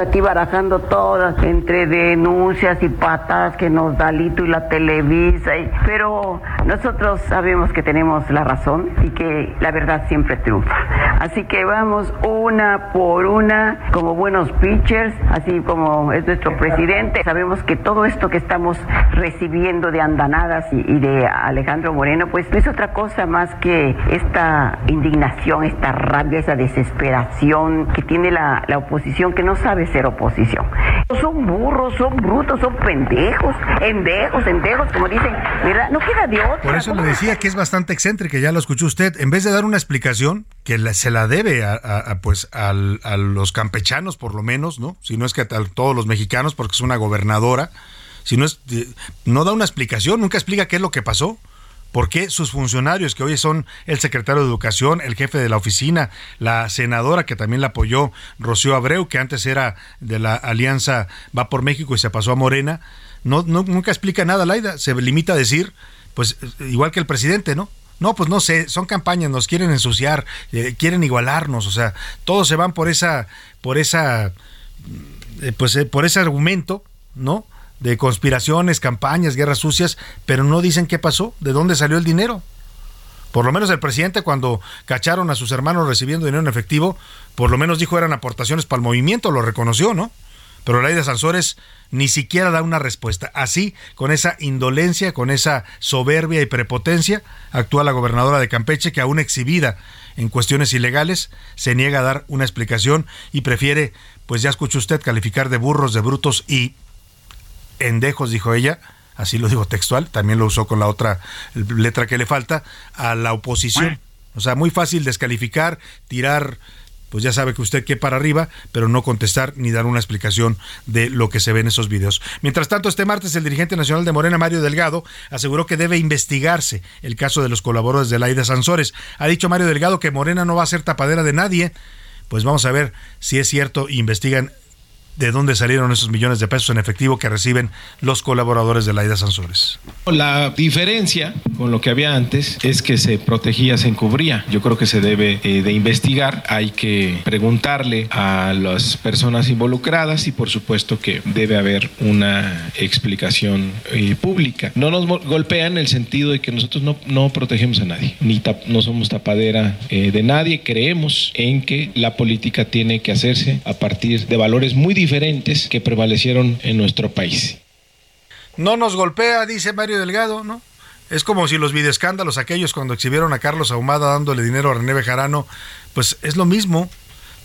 S13: aquí barajando todas entre denuncias y patadas que nos da Lito y la Televisa, pero nosotros sabemos que tenemos la razón y que la verdad siempre triunfa. Así que vamos una por una como buenos pitchers, así como es nuestro presidente. Sabemos que todo esto que estamos recibiendo de andanadas y, y de Alejandro Moreno, pues no es otra cosa más que esta indignación, esta rabia, esa desesperación que tiene la, la oposición que no sabe ser oposición. Son burros, son brutos, son pendejos, endejos, endejos, como dicen, ¿verdad? No queda de otra.
S2: Por eso le decía que es bastante excéntrica, ya lo escuchó usted. En vez de dar una explicación que se la debe a, pues a los campechanos, por lo menos, ¿no? Si no es que a todos los mexicanos, porque es una gobernadora. Si no es, no da una explicación, nunca explica qué es lo que pasó. ¿Por qué sus funcionarios, que hoy son el secretario de Educación, el jefe de la oficina, la senadora que también la apoyó, Rocío Abreu, que antes era de la Alianza Va por México y se pasó a Morena, no, nunca explica nada, Laida, se limita a decir, pues igual que el presidente, ¿no? No, pues no sé, son campañas, nos quieren ensuciar, eh, quieren igualarnos, o sea, todos se van por esa, por esa, eh, pues eh, por ese argumento, ¿no? De conspiraciones, campañas, guerras sucias, pero no dicen qué pasó, de dónde salió el dinero. Por lo menos el presidente cuando cacharon a sus hermanos recibiendo dinero en efectivo, por lo menos dijo eran aportaciones para el movimiento, lo reconoció, ¿no? Pero la ley de Sansores ni siquiera da una respuesta. Así, con esa indolencia, con esa soberbia y prepotencia, actúa la gobernadora de Campeche, que aún exhibida en cuestiones ilegales, se niega a dar una explicación y prefiere, pues ya escuchó usted, calificar de burros, de brutos y endejos, dijo ella, así lo digo textual, también lo usó con la otra letra que le falta, a la oposición. O sea, muy fácil descalificar, tirar, pues ya sabe que usted qué para arriba, pero no contestar ni dar una explicación de lo que se ve en esos videos. Mientras tanto, este martes el dirigente nacional de Morena, Mario Delgado, aseguró que debe investigarse el caso de los colaboradores de Laida Sansores. Ha dicho Mario Delgado que Morena no va a ser tapadera de nadie. Pues vamos a ver si es cierto, investigan de dónde salieron esos millones de pesos en efectivo que reciben los colaboradores de Laida Sansores.
S14: La diferencia con lo que había antes es que se protegía, se encubría. Yo creo que se debe eh, de investigar, hay que preguntarle a las personas involucradas y por supuesto que debe haber una explicación eh, pública. No nos golpean en el sentido de que nosotros no, no protegemos a nadie, ni no somos tapadera eh, de nadie, creemos en que la política tiene que hacerse a partir de valores muy diferentes que prevalecieron en nuestro país.
S2: No nos golpea, dice Mario Delgado, ¿no? Es como si los videoescándalos, aquellos cuando exhibieron a Carlos Ahumada dándole dinero a René Bejarano, pues es lo mismo,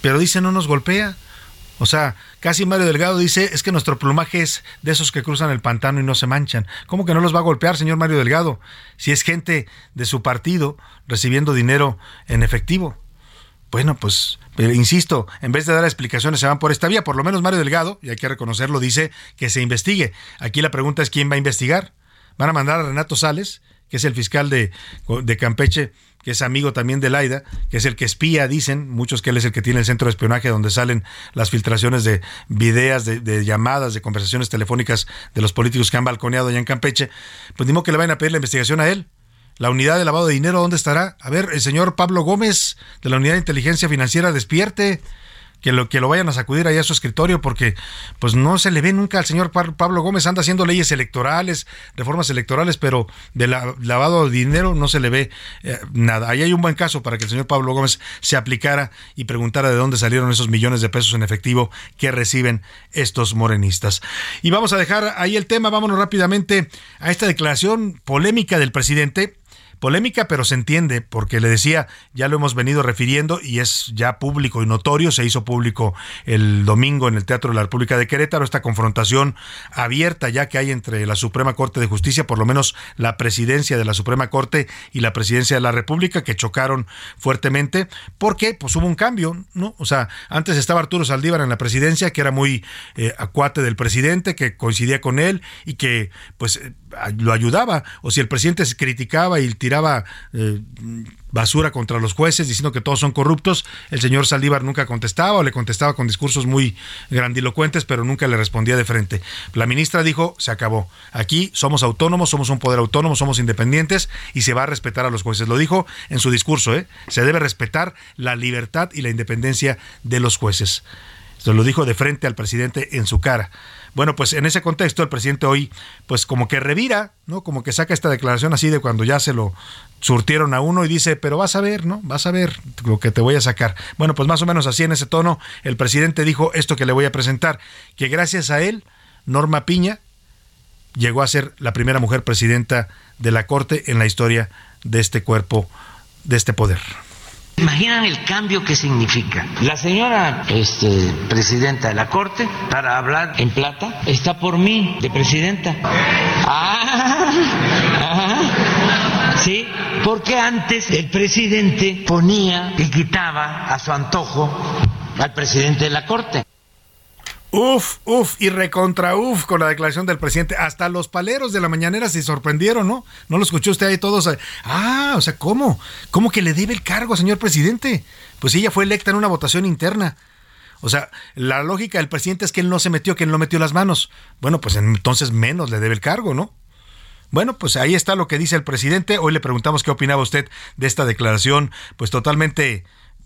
S2: pero dice no nos golpea. O sea, casi Mario Delgado dice, es que nuestro plumaje es de esos que cruzan el pantano y no se manchan. ¿Cómo que no los va a golpear, señor Mario Delgado? Si es gente de su partido recibiendo dinero en efectivo. Bueno, pues, insisto, en vez de dar explicaciones se van por esta vía. Por lo menos Mario Delgado, y hay que reconocerlo, dice que se investigue. Aquí la pregunta es quién va a investigar. Van a mandar a Renato Sales, que es el fiscal de, de Campeche, que es amigo también de Laida, que es el que espía, dicen muchos que él es el que tiene el centro de espionaje donde salen las filtraciones de videos, de, llamadas, de conversaciones telefónicas de los políticos que han balconeado allá en Campeche. Pues digo que le vayan a pedir la investigación a él. La unidad de lavado de dinero, ¿dónde estará? A ver, el señor Pablo Gómez de la Unidad de Inteligencia Financiera despierte que lo, que lo vayan a sacudir allá a su escritorio, porque pues no se le ve nunca al señor Pablo Gómez, anda haciendo leyes electorales, reformas electorales, pero de lavado de dinero no se le ve eh, nada. Ahí hay un buen caso para que el señor Pablo Gómez se aplicara y preguntara de dónde salieron esos millones de pesos en efectivo que reciben estos morenistas. Y vamos a dejar ahí el tema, vámonos rápidamente a esta declaración polémica del presidente Polémica, pero se entiende, porque le decía, ya lo hemos venido refiriendo y es ya público y notorio, se hizo público el domingo en el Teatro de la República de Querétaro, esta confrontación abierta ya que hay entre la Suprema Corte de Justicia, por lo menos la presidencia de la Suprema Corte y la presidencia de la República, que chocaron fuertemente, porque pues hubo un cambio, ¿no? O sea, antes estaba Arturo Saldívar en la presidencia, que era muy eh, acuate del presidente, que coincidía con él y que pues lo ayudaba, o si el presidente se criticaba y tiraba eh, basura contra los jueces diciendo que todos son corruptos, el señor Saldívar nunca contestaba o le contestaba con discursos muy grandilocuentes, pero nunca le respondía de frente. La ministra dijo, se acabó. Aquí somos autónomos, somos un poder autónomo, somos independientes y se va a respetar a los jueces. Lo dijo en su discurso, ¿eh? Se debe respetar la libertad y la independencia de los jueces. Se lo dijo de frente al presidente en su cara. Bueno, pues en ese contexto el presidente hoy, pues como que revira, ¿no? Como que saca esta declaración así de cuando ya se lo surtieron a uno y dice, pero vas a ver, ¿no? Vas a ver lo que te voy a sacar. Bueno, pues más o menos así en ese tono, el presidente dijo esto que le voy a presentar, que gracias a él, Norma Piña llegó a ser la primera mujer presidenta de la Corte en la historia de este cuerpo, de este poder.
S1: Imaginan el cambio que significa. La señora este, presidenta de la Corte, para hablar en plata, está por mí, de presidenta. Ah, ah, sí, porque antes el presidente ponía y quitaba a su antojo al presidente de la Corte.
S2: Uf, uf, y recontra uf con la declaración del presidente. Hasta los paleros de la mañanera se sorprendieron, ¿no? ¿No lo escuchó usted ahí todos? Ah, o sea, ¿cómo? ¿Cómo que le debe el cargo, señor presidente? Pues ella fue electa en una votación interna. O sea, la lógica del presidente es que él no se metió, que él no metió las manos. Bueno, pues entonces menos le debe el cargo, ¿no? Bueno, pues ahí está lo que dice el presidente. Hoy le preguntamos qué opinaba usted de esta declaración, pues totalmente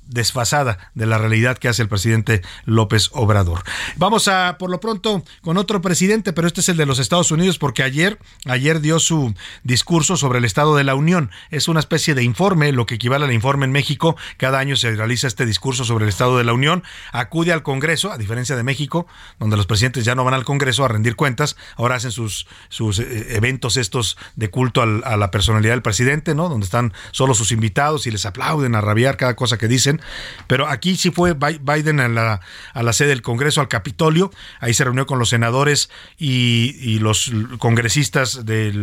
S2: desfasada de la realidad que hace el presidente López Obrador. Vamos a, por lo pronto, con otro presidente, pero este es el de los Estados Unidos, porque ayer, ayer dio su discurso sobre el Estado de la Unión. Es una especie de informe, lo que equivale al informe en México. Cada año se realiza este discurso sobre el Estado de la Unión. Acude al Congreso, a diferencia de México, donde los presidentes ya no van al Congreso a rendir cuentas, ahora hacen sus, sus eh, eventos estos de culto a la personalidad del presidente, ¿no? Donde están solo sus invitados y les aplauden a rabiar cada cosa que dicen pero aquí sí fue Biden a la, a la sede del Congreso, al Capitolio, ahí se reunió con los senadores y, los congresistas de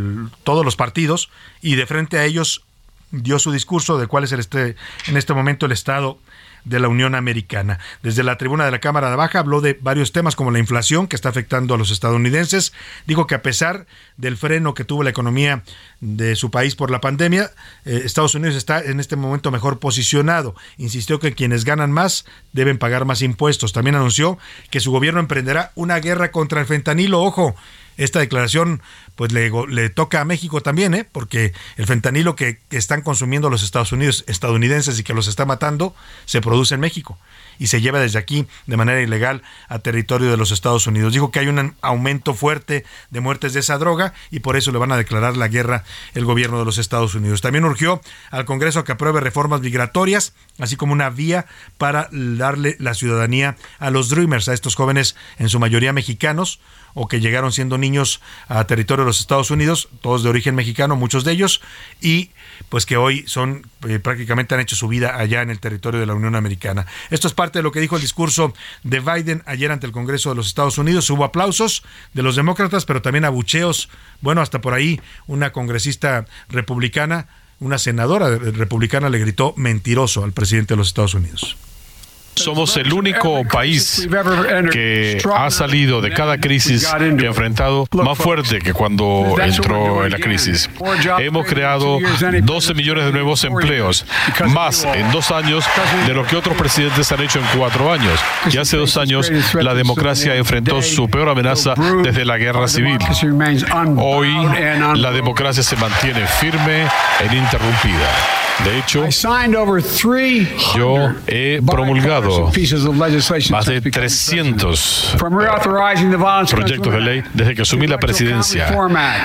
S2: todos los partidos. Y de frente a ellos dio su discurso de cuál es el este, en este momento el estado de la Unión Americana. Desde la tribuna de la Cámara de Baja habló de varios temas como la inflación que está afectando a los estadounidenses. Dijo que a pesar del freno que tuvo la economía de su país por la pandemia, eh, Estados Unidos está en este momento mejor posicionado. Insistió que quienes ganan más deben pagar más impuestos. También anunció que su gobierno emprenderá una guerra contra el fentanilo. Ojo, esta declaración pues le, le, toca a México también, ¿eh? porque el fentanilo que, están consumiendo los Estados Unidos, estadounidenses y que los está matando, se produce en México y se lleva desde aquí de manera ilegal a territorio de los Estados Unidos. Dijo que hay un aumento fuerte de muertes de esa droga y por eso le van a declarar la guerra el gobierno de los Estados Unidos. También urgió al Congreso a que apruebe reformas migratorias, así como una vía para darle la ciudadanía a los Dreamers, a estos jóvenes en su mayoría mexicanos, o que llegaron siendo niños a territorio de los Estados Unidos, todos de origen mexicano, muchos de ellos, y pues que hoy son eh, prácticamente han hecho su vida allá en el territorio de la Unión Americana. Esto es parte de lo que dijo el discurso de Biden ayer ante el Congreso de los Estados Unidos. Hubo aplausos de los demócratas, pero también abucheos. Bueno, hasta por ahí una congresista republicana, una senadora republicana le gritó mentiroso al presidente de los Estados Unidos.
S15: Somos el único país que ha salido de cada crisis que ha enfrentado más fuerte que cuando entró en la crisis. Hemos creado 12 millones de nuevos empleos, más en dos años de lo que otros presidentes han hecho en cuatro años. Y hace dos años la democracia enfrentó su peor amenaza desde la guerra civil. Hoy la democracia se mantiene firme e ininterrumpida. De hecho, yo he promulgado más de 300 proyectos de ley desde que asumí la presidencia.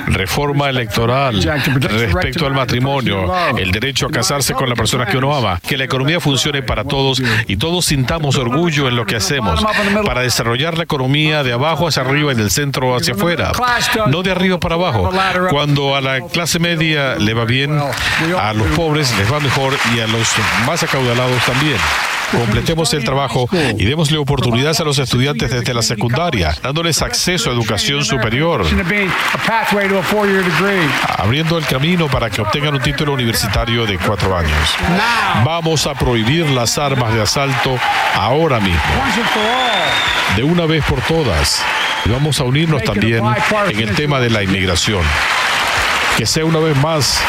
S15: Reforma electoral, respecto al matrimonio, el derecho a casarse con la persona que uno ama, que la economía funcione para todos y todos sintamos orgullo en lo que hacemos, para desarrollar la economía de abajo hacia arriba y del centro hacia afuera, no de arriba para abajo. Cuando a la clase media le va bien, a los pobres les va mejor y a los más acaudalados también. Completemos el trabajo y démosle oportunidades a los estudiantes desde la secundaria, dándoles acceso a educación superior, abriendo el camino para que obtengan un título universitario de cuatro años. Vamos a prohibir las armas de asalto ahora mismo, de una vez por todas. Y vamos a unirnos también en el tema de la inmigración. Que sea una vez más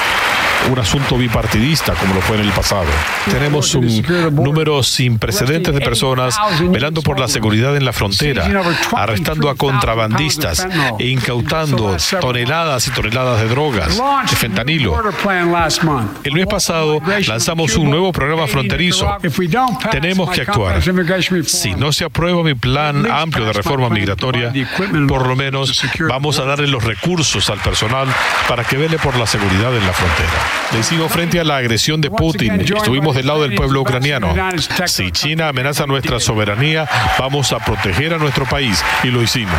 S15: un asunto bipartidista como lo fue en el pasado. Tenemos un número sin precedentes de personas velando por la seguridad en la frontera, arrestando a contrabandistas e incautando toneladas y toneladas de drogas, de fentanilo. El mes pasado lanzamos un nuevo programa fronterizo. Tenemos que actuar. Si no se aprueba mi plan amplio de reforma migratoria, por lo menos vamos a darle los recursos al personal para que vele por la seguridad en la frontera. Le sigo frente a la agresión de Putin. Estuvimos del lado del pueblo ucraniano. Si China amenaza nuestra soberanía, vamos a proteger a nuestro país. Y lo hicimos.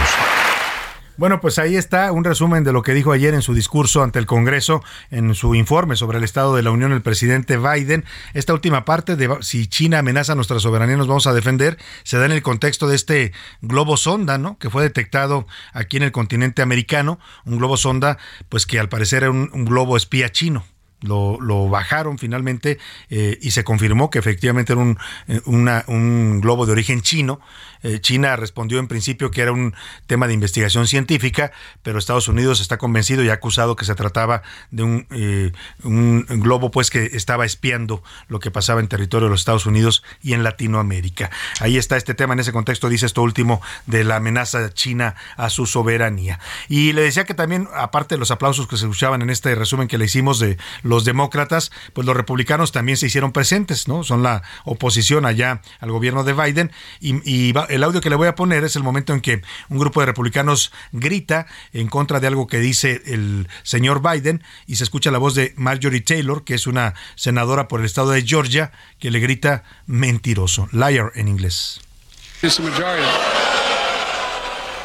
S2: Bueno, pues ahí está un resumen de lo que dijo ayer en su discurso ante el Congreso, en su informe sobre el Estado de la Unión, el presidente Biden. Esta última parte de si China amenaza nuestra soberanía, nos vamos a defender, se da en el contexto de este globo sonda, ¿no? Que fue detectado aquí en el continente americano, un globo sonda, pues que al parecer era un, un globo espía chino lo, lo bajaron finalmente eh, y se confirmó que efectivamente era un, eh, un globo de origen chino. Eh, China respondió en principio que era un tema de investigación científica, pero Estados Unidos está convencido y ha acusado que se trataba de un, eh, un globo pues que estaba espiando lo que pasaba en territorio de los Estados Unidos y en Latinoamérica. Ahí está este tema en ese contexto, dice esto último, de la amenaza china a su soberanía. Y le decía que también, aparte de los aplausos que se escuchaban en este resumen que le hicimos de los demócratas, pues los republicanos también se hicieron presentes, ¿no? Son la oposición allá al gobierno de Biden y, y el audio que le voy a poner es el momento en que un grupo de republicanos grita en contra de algo que dice el señor Biden y se escucha la voz de Marjorie Taylor, que es una senadora por el estado de Georgia, que le grita mentiroso, liar en inglés.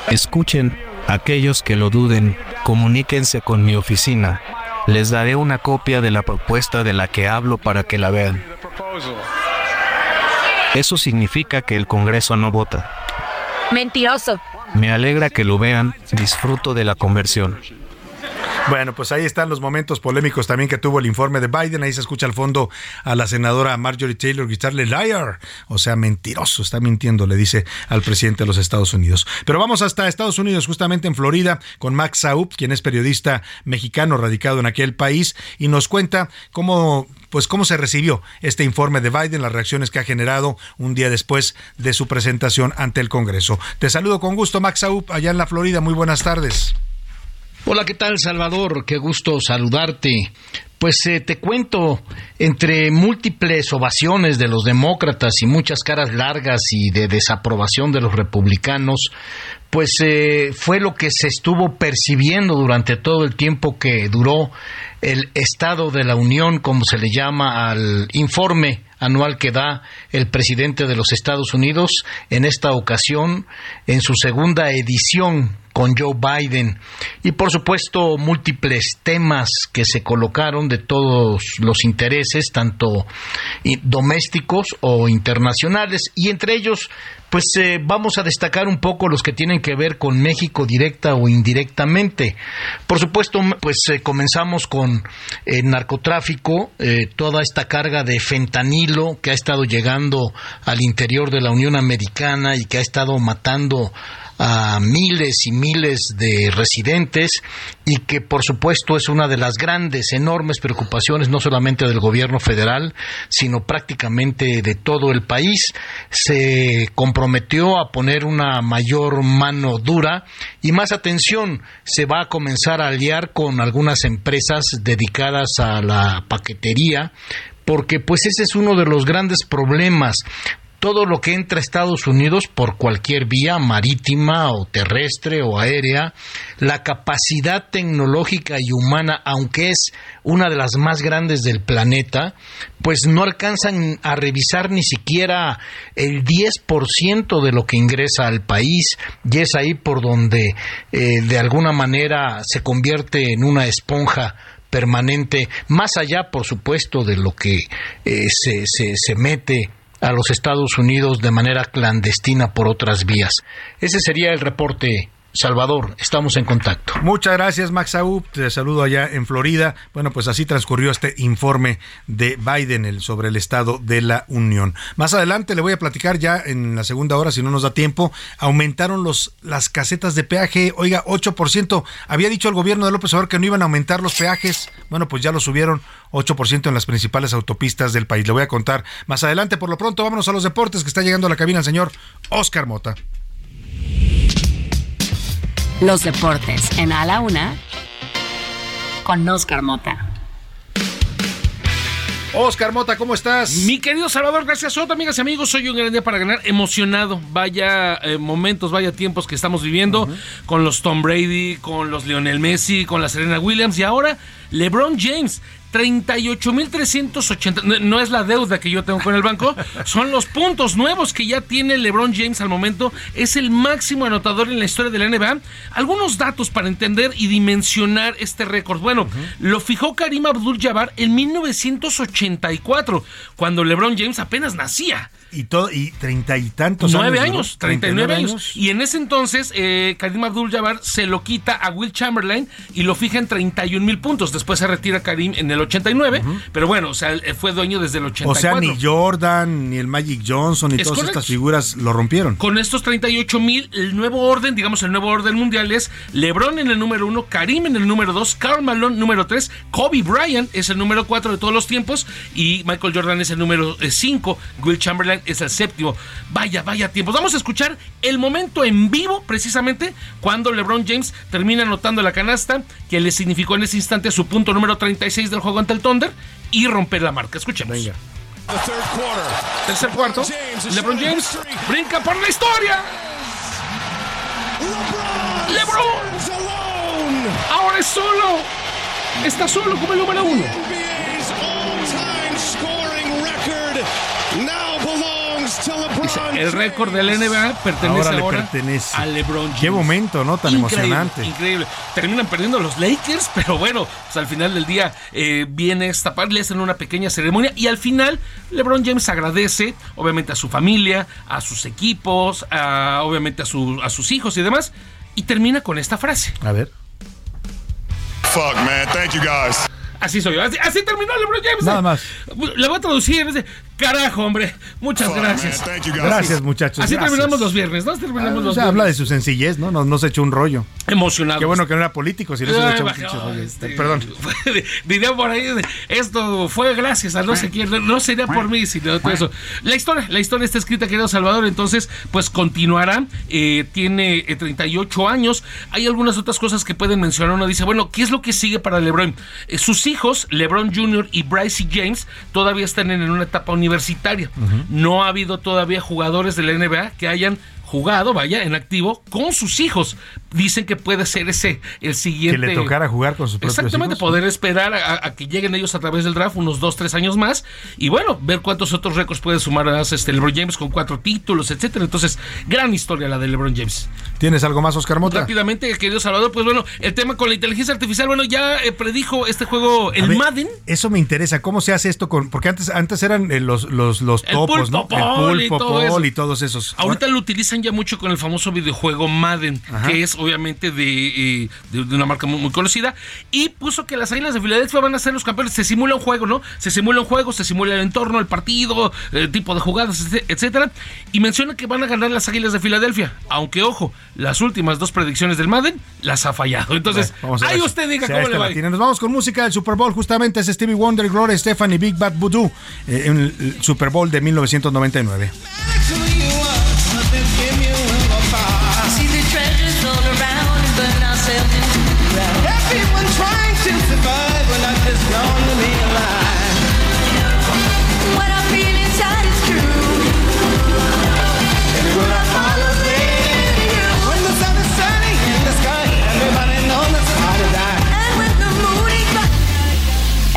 S16: Escuchen, aquellos que lo duden, comuníquense con mi oficina. Les daré una copia de la propuesta de la que hablo para que la vean. Eso significa que el Congreso no vota.
S4: Mentiroso.
S16: Me alegra que lo vean, disfruto de la conversión.
S2: Bueno, pues ahí están los momentos polémicos también que tuvo el informe de Biden. Ahí se escucha al fondo a la senadora Marjorie Taylor gritarle liar, o sea, mentiroso, está mintiendo, le dice al presidente de los Estados Unidos. Pero vamos hasta Estados Unidos, justamente en Florida, con Max Saub, quien es periodista mexicano radicado en aquel país, y nos cuenta cómo pues cómo se recibió este informe de Biden, las reacciones que ha generado un día después de su presentación ante el Congreso. Te saludo con gusto, Max Saub, allá en la Florida. Muy buenas tardes.
S17: Hola, ¿qué tal, Salvador? Qué gusto saludarte. Pues eh, te cuento, entre múltiples ovaciones de los demócratas y muchas caras largas y de desaprobación de los republicanos, pues eh, fue lo que se estuvo percibiendo durante todo el tiempo que duró el Estado de la Unión, como se le llama al informe anual que da el presidente de los Estados Unidos, en esta ocasión, en su segunda edición con Joe Biden. Y por supuesto múltiples temas que se colocaron de todos los intereses, tanto domésticos o internacionales, y entre ellos pues eh, vamos a destacar un poco los que tienen que ver con México directa o indirectamente. Por supuesto, pues eh, comenzamos con el narcotráfico, eh, toda esta carga de fentanilo que ha estado llegando al interior de la Unión Americana y que ha estado matando a miles y miles de residentes y que por supuesto es una de las grandes, enormes preocupaciones no solamente del gobierno federal, sino prácticamente de todo el país. Se comprometió a poner una mayor mano dura y más atención, se va a comenzar a aliar con algunas empresas dedicadas a la paquetería porque pues ese es uno de los grandes problemas todo lo que entra a Estados Unidos por cualquier vía marítima o terrestre o aérea, la capacidad tecnológica y humana, aunque es una de las más grandes del planeta, pues no alcanzan a revisar ni siquiera el 10% de lo que ingresa al país. Y es ahí por donde eh, de alguna manera se convierte en una esponja permanente, más allá, por supuesto, de lo que eh, se, se, se mete a los Estados Unidos de manera clandestina por otras vías. Ese sería el reporte Salvador, estamos en contacto.
S2: Muchas gracias, Max Aub. Te saludo allá en Florida. Bueno, pues así transcurrió este informe de Biden sobre el estado de la Unión. Más adelante le voy a platicar ya en la segunda hora, si no nos da tiempo. Aumentaron los, las casetas de peaje, oiga, 8%. Había dicho el gobierno de López Obrador que no iban a aumentar los peajes. Bueno, pues ya lo subieron 8% en las principales autopistas del país. Le voy a contar más adelante. Por lo pronto, vámonos a los deportes que está llegando a la cabina el señor Oscar Mota.
S3: Los deportes en A la Una con Oscar Mota.
S2: Oscar Mota, ¿cómo estás?
S18: Mi querido Salvador, gracias. Soto, amigas y amigos, soy un gran día para ganar. Emocionado. Vaya eh, momentos, vaya tiempos que estamos viviendo con los Tom Brady, con los Lionel Messi, con la Serena Williams y ahora LeBron James. 38.380. No, no es la deuda que yo tengo con el banco, son los puntos nuevos que ya tiene LeBron James al momento. Es el máximo anotador en la historia de la NBA. Algunos datos para entender y dimensionar este récord. Bueno, lo fijó Karim Abdul-Jabbar en 1984, cuando LeBron James apenas nacía.
S2: Y todo, y treinta y tantos
S18: Nueve
S2: años.
S18: años, 39 años. Y en ese entonces, eh, Karim Abdul-Jabbar se lo quita a Will Chamberlain y lo fija en 31 mil puntos. Después se retira Karim en el 89, pero bueno, o sea, fue dueño desde el 84.
S2: O sea, ni Jordan, ni el Magic Johnson, ni
S18: Es
S2: todas
S18: correcto.
S2: estas figuras lo rompieron.
S18: Con estos 38 mil, el nuevo orden, digamos, el nuevo orden mundial es LeBron en el número uno, Karim en el número dos, Karl Malone número tres, Kobe Bryant es el número cuatro de todos los tiempos y Michael Jordan es el número eh, cinco, Will Chamberlain es el séptimo. Vaya, vaya tiempos. Vamos a escuchar el momento en vivo, precisamente, cuando LeBron James termina anotando la canasta que le significó en ese instante su punto número 36 del juego ante el Thunder y romper la marca. Escuchemos. Venga. Tercer cuarto. LeBron James brinca por la historia. LeBron. Ahora es solo. Está solo como el número uno. Dice, el récord del NBA pertenece
S2: Ahora
S18: ahora,
S2: le pertenece.
S18: a LeBron James.
S2: Qué momento, ¿no? Tan
S18: Increíble,
S2: emocionante.
S18: Increíble. Terminan perdiendo los Lakers, pero bueno, pues al final del día eh, viene esta parte, le hacen una pequeña ceremonia y al final LeBron James agradece, obviamente, a su familia, a sus equipos, a- obviamente a, su- a sus hijos y demás, y termina con esta frase.
S2: A ver.
S19: fuck, man. Thank you guys.
S18: Así soy yo. Así, así terminó LeBron James.
S2: Nada más.
S18: Le voy a traducir. Carajo, hombre. Muchas gracias.
S2: Gracias, muchachos.
S18: Así
S2: gracias.
S18: terminamos los viernes, ¿no? Terminamos
S2: Ah,
S18: los
S2: o sea, habla de su sencillez, ¿no? No, no se echó un rollo.
S18: Emocionado.
S2: Qué bueno que no era político, si no se echó un rollo.
S18: este,
S2: Perdón.
S18: Diría por ahí, esto fue gracias a no sé quién, no, sería por mí, sino todo eso. La historia, la historia está escrita, querido Salvador, entonces, pues continuará. eh, tiene eh, 38 años. Hay algunas otras cosas que pueden mencionar. Uno dice, bueno, ¿qué es lo que sigue para LeBron? Eh, sus hijos, LeBron Jr. y Bryce James, todavía están en una etapa universitaria. No ha habido todavía jugadores de la NBA que hayan jugado, vaya, en activo con sus hijos. Dicen que puede ser ese el siguiente.
S2: Que le tocara jugar con sus propios
S18: Exactamente,
S2: hijos.
S18: poder esperar a, a que lleguen ellos a través del draft unos dos, tres años más y bueno, ver cuántos otros récords puede sumar a este LeBron James con cuatro títulos, etcétera. Entonces, gran historia la de LeBron James.
S2: ¿Tienes algo más, Oscar Mota?
S18: Rápidamente, querido Salvador, pues bueno, el tema con la inteligencia artificial, bueno, ya eh, predijo este juego, el
S2: ver,
S18: Madden.
S2: Eso me interesa. ¿Cómo se hace esto con.? Porque antes, antes eran eh, los, los, los
S18: El
S2: topos, ¿no?
S18: pulpo y
S2: el pulpo
S18: todo eso.
S2: Paul y todos esos.
S18: Ahorita lo utilizan ya mucho con el famoso videojuego Madden,
S2: Ajá.
S18: que es obviamente de, eh, de- de una marca muy, muy conocida. Y puso que las Águilas de Filadelfia van a ser los campeones. Se simula un juego, ¿no? Se simula un juego, se simula el entorno, el partido, el tipo de jugadas, etc- etcétera. Y menciona que van a ganar las Águilas de Filadelfia. Aunque, ojo, las últimas dos predicciones del Madden las ha fallado. Entonces,
S2: Bueno,
S18: ahí usted diga cómo le va.
S2: Nos vamos con música del Super Bowl. Justamente es Stevie Wonder, Gloria y Big Bad Voodoo eh, en el Super Bowl de 1999.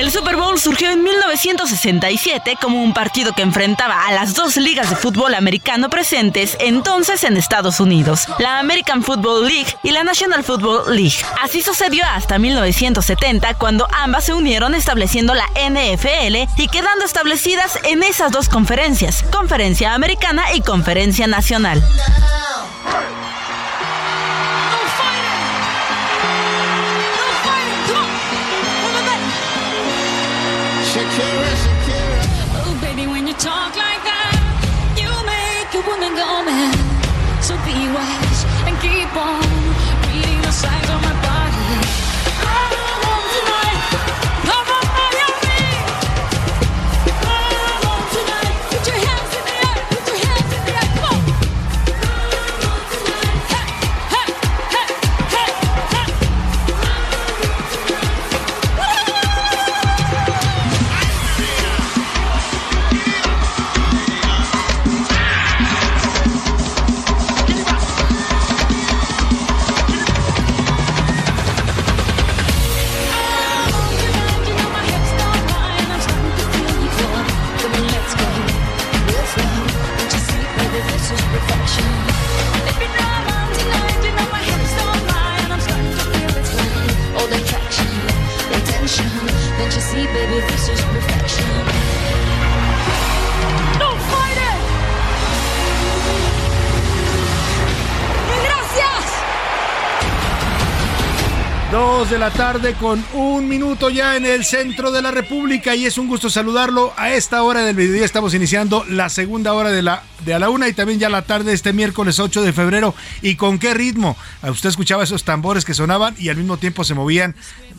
S6: El Super Bowl surgió en 1967 como un partido que enfrentaba a las dos ligas de fútbol americano presentes entonces en Estados Unidos, la American Football League y la National Football League. Así sucedió hasta 1970 cuando ambas se unieron estableciendo la NFL y quedando establecidas en esas dos conferencias, Conferencia Americana y Conferencia Nacional.
S2: away. De la tarde con un minuto ya en el centro de la República y es un gusto saludarlo. A esta hora del mediodía estamos iniciando la segunda hora de la de a la una y también ya la tarde este miércoles 8 de febrero. ¿Y con qué ritmo? Ah, Usted escuchaba esos tambores que sonaban y al mismo tiempo se movían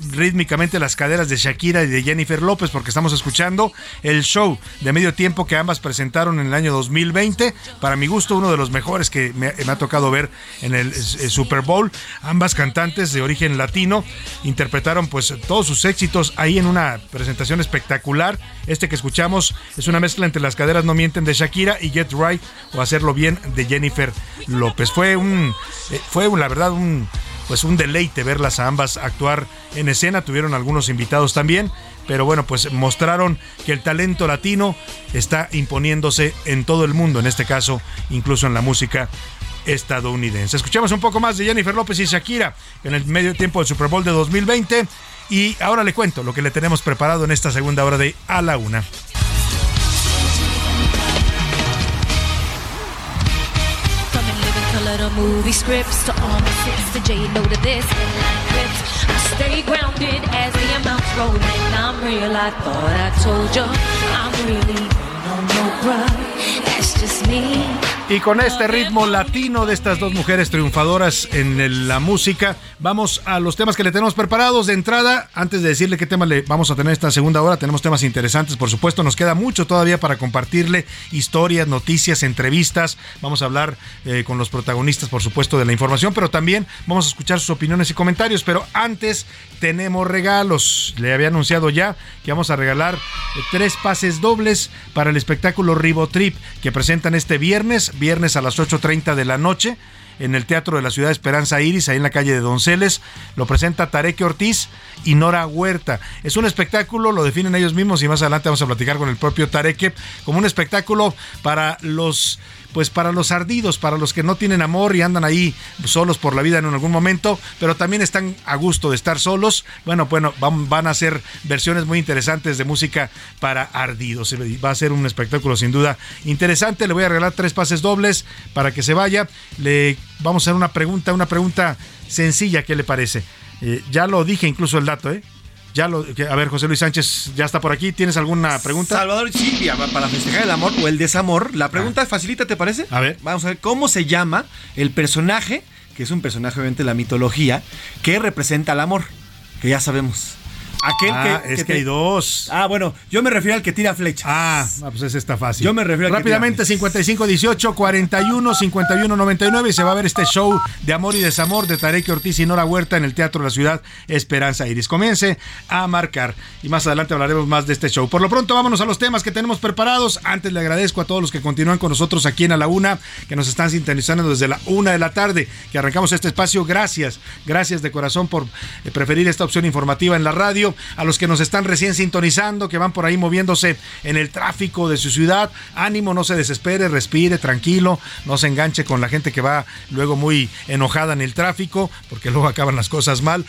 S2: rítmicamente las caderas de Shakira y de Jennifer López porque estamos escuchando el show de medio tiempo que ambas presentaron en el año 2020. Para mi gusto, uno de los mejores que me, ha tocado ver en el, eh, Super Bowl. Ambas cantantes de origen latino interpretaron pues todos sus éxitos ahí en una presentación espectacular. Este que escuchamos es una mezcla entre las caderas no mienten de Shakira y Get Right o Hacerlo Bien de Jennifer López. Fue un, eh, fue la verdad un pues un deleite verlas a ambas actuar en escena. Tuvieron algunos invitados también, pero bueno, pues mostraron que el talento latino está imponiéndose en todo el mundo, en este caso, incluso en la música estadounidense. Escuchamos un poco más de Jennifer López y Shakira en el medio tiempo del Super Bowl de 2020 y ahora le cuento lo que le tenemos preparado en esta segunda hora de A la Una.
S20: Movie scripts to all my six to J-Lo to this and that grips. I stay grounded as the amounts roll in. I'm real, I thought I told you. I'm really no, no, bruh. That's just me.
S2: Y con este ritmo latino de estas dos mujeres triunfadoras en la música, vamos a los temas que le tenemos preparados de entrada. Antes de decirle qué tema le vamos a tener esta segunda hora, tenemos temas interesantes, por supuesto. Nos queda mucho todavía para compartirle historias, noticias, entrevistas. Vamos a hablar eh, con los protagonistas, por supuesto, de la información, pero también vamos a escuchar sus opiniones y comentarios. Pero antes tenemos regalos. Le había anunciado ya que vamos a regalar eh, tres pases dobles para el espectáculo Ribotrip que presentan este viernes, viernes a las 8.30 de la noche en el Teatro de la Ciudad Esperanza Iris, ahí en la calle de Donceles. Lo presenta Tareque Ortiz y Nora Huerta. Es un espectáculo, lo definen ellos mismos y más adelante vamos a platicar con el propio Tareque, como un espectáculo para los pues para los ardidos, para los que no tienen amor y andan ahí solos por la vida en algún momento, pero también están a gusto de estar solos. Bueno, bueno, van, a ser versiones muy interesantes de música para ardidos. Va a ser un espectáculo sin duda interesante. Le voy a regalar tres pases dobles para que se vaya. Le vamos a hacer una pregunta, una pregunta sencilla, ¿qué le parece? Eh, ya lo dije incluso el dato, ¿eh? Ya lo, a ver, José Luis Sánchez ya está por aquí. ¿Tienes alguna pregunta?
S19: Salvador y Silvia, para festejar el amor o el desamor. La pregunta facilita, ¿te parece?
S2: A ver.
S19: Vamos a ver cómo se llama el personaje, que es un personaje obviamente de la mitología, que representa el amor, que ya sabemos. Aquel
S2: Ah,
S19: que,
S2: es que
S19: te-
S2: hay dos.
S19: Ah, bueno, yo me refiero al que tira flechas.
S2: Ah, pues ese está fácil.
S19: Yo me refiero al que
S2: Rápidamente, 55 18 41 51 99 y se va a ver este show de amor y desamor de Tarek Ortiz y Nora Huerta en el Teatro de la Ciudad Esperanza Iris. Comience a marcar y más adelante hablaremos más de este show. Por lo pronto, vámonos a los temas que tenemos preparados. Antes le agradezco a todos los que continúan con nosotros aquí en A la Una, que nos están sintonizando desde la una de la tarde, que arrancamos este espacio. Gracias, gracias de corazón por eh, preferir esta opción informativa en la radio. A los que nos están recién sintonizando, que van por ahí moviéndose en el tráfico de su ciudad, ánimo, no se desespere, respire, tranquilo, no se enganche con la gente que va luego muy enojada en el tráfico, porque luego acaban las cosas mal.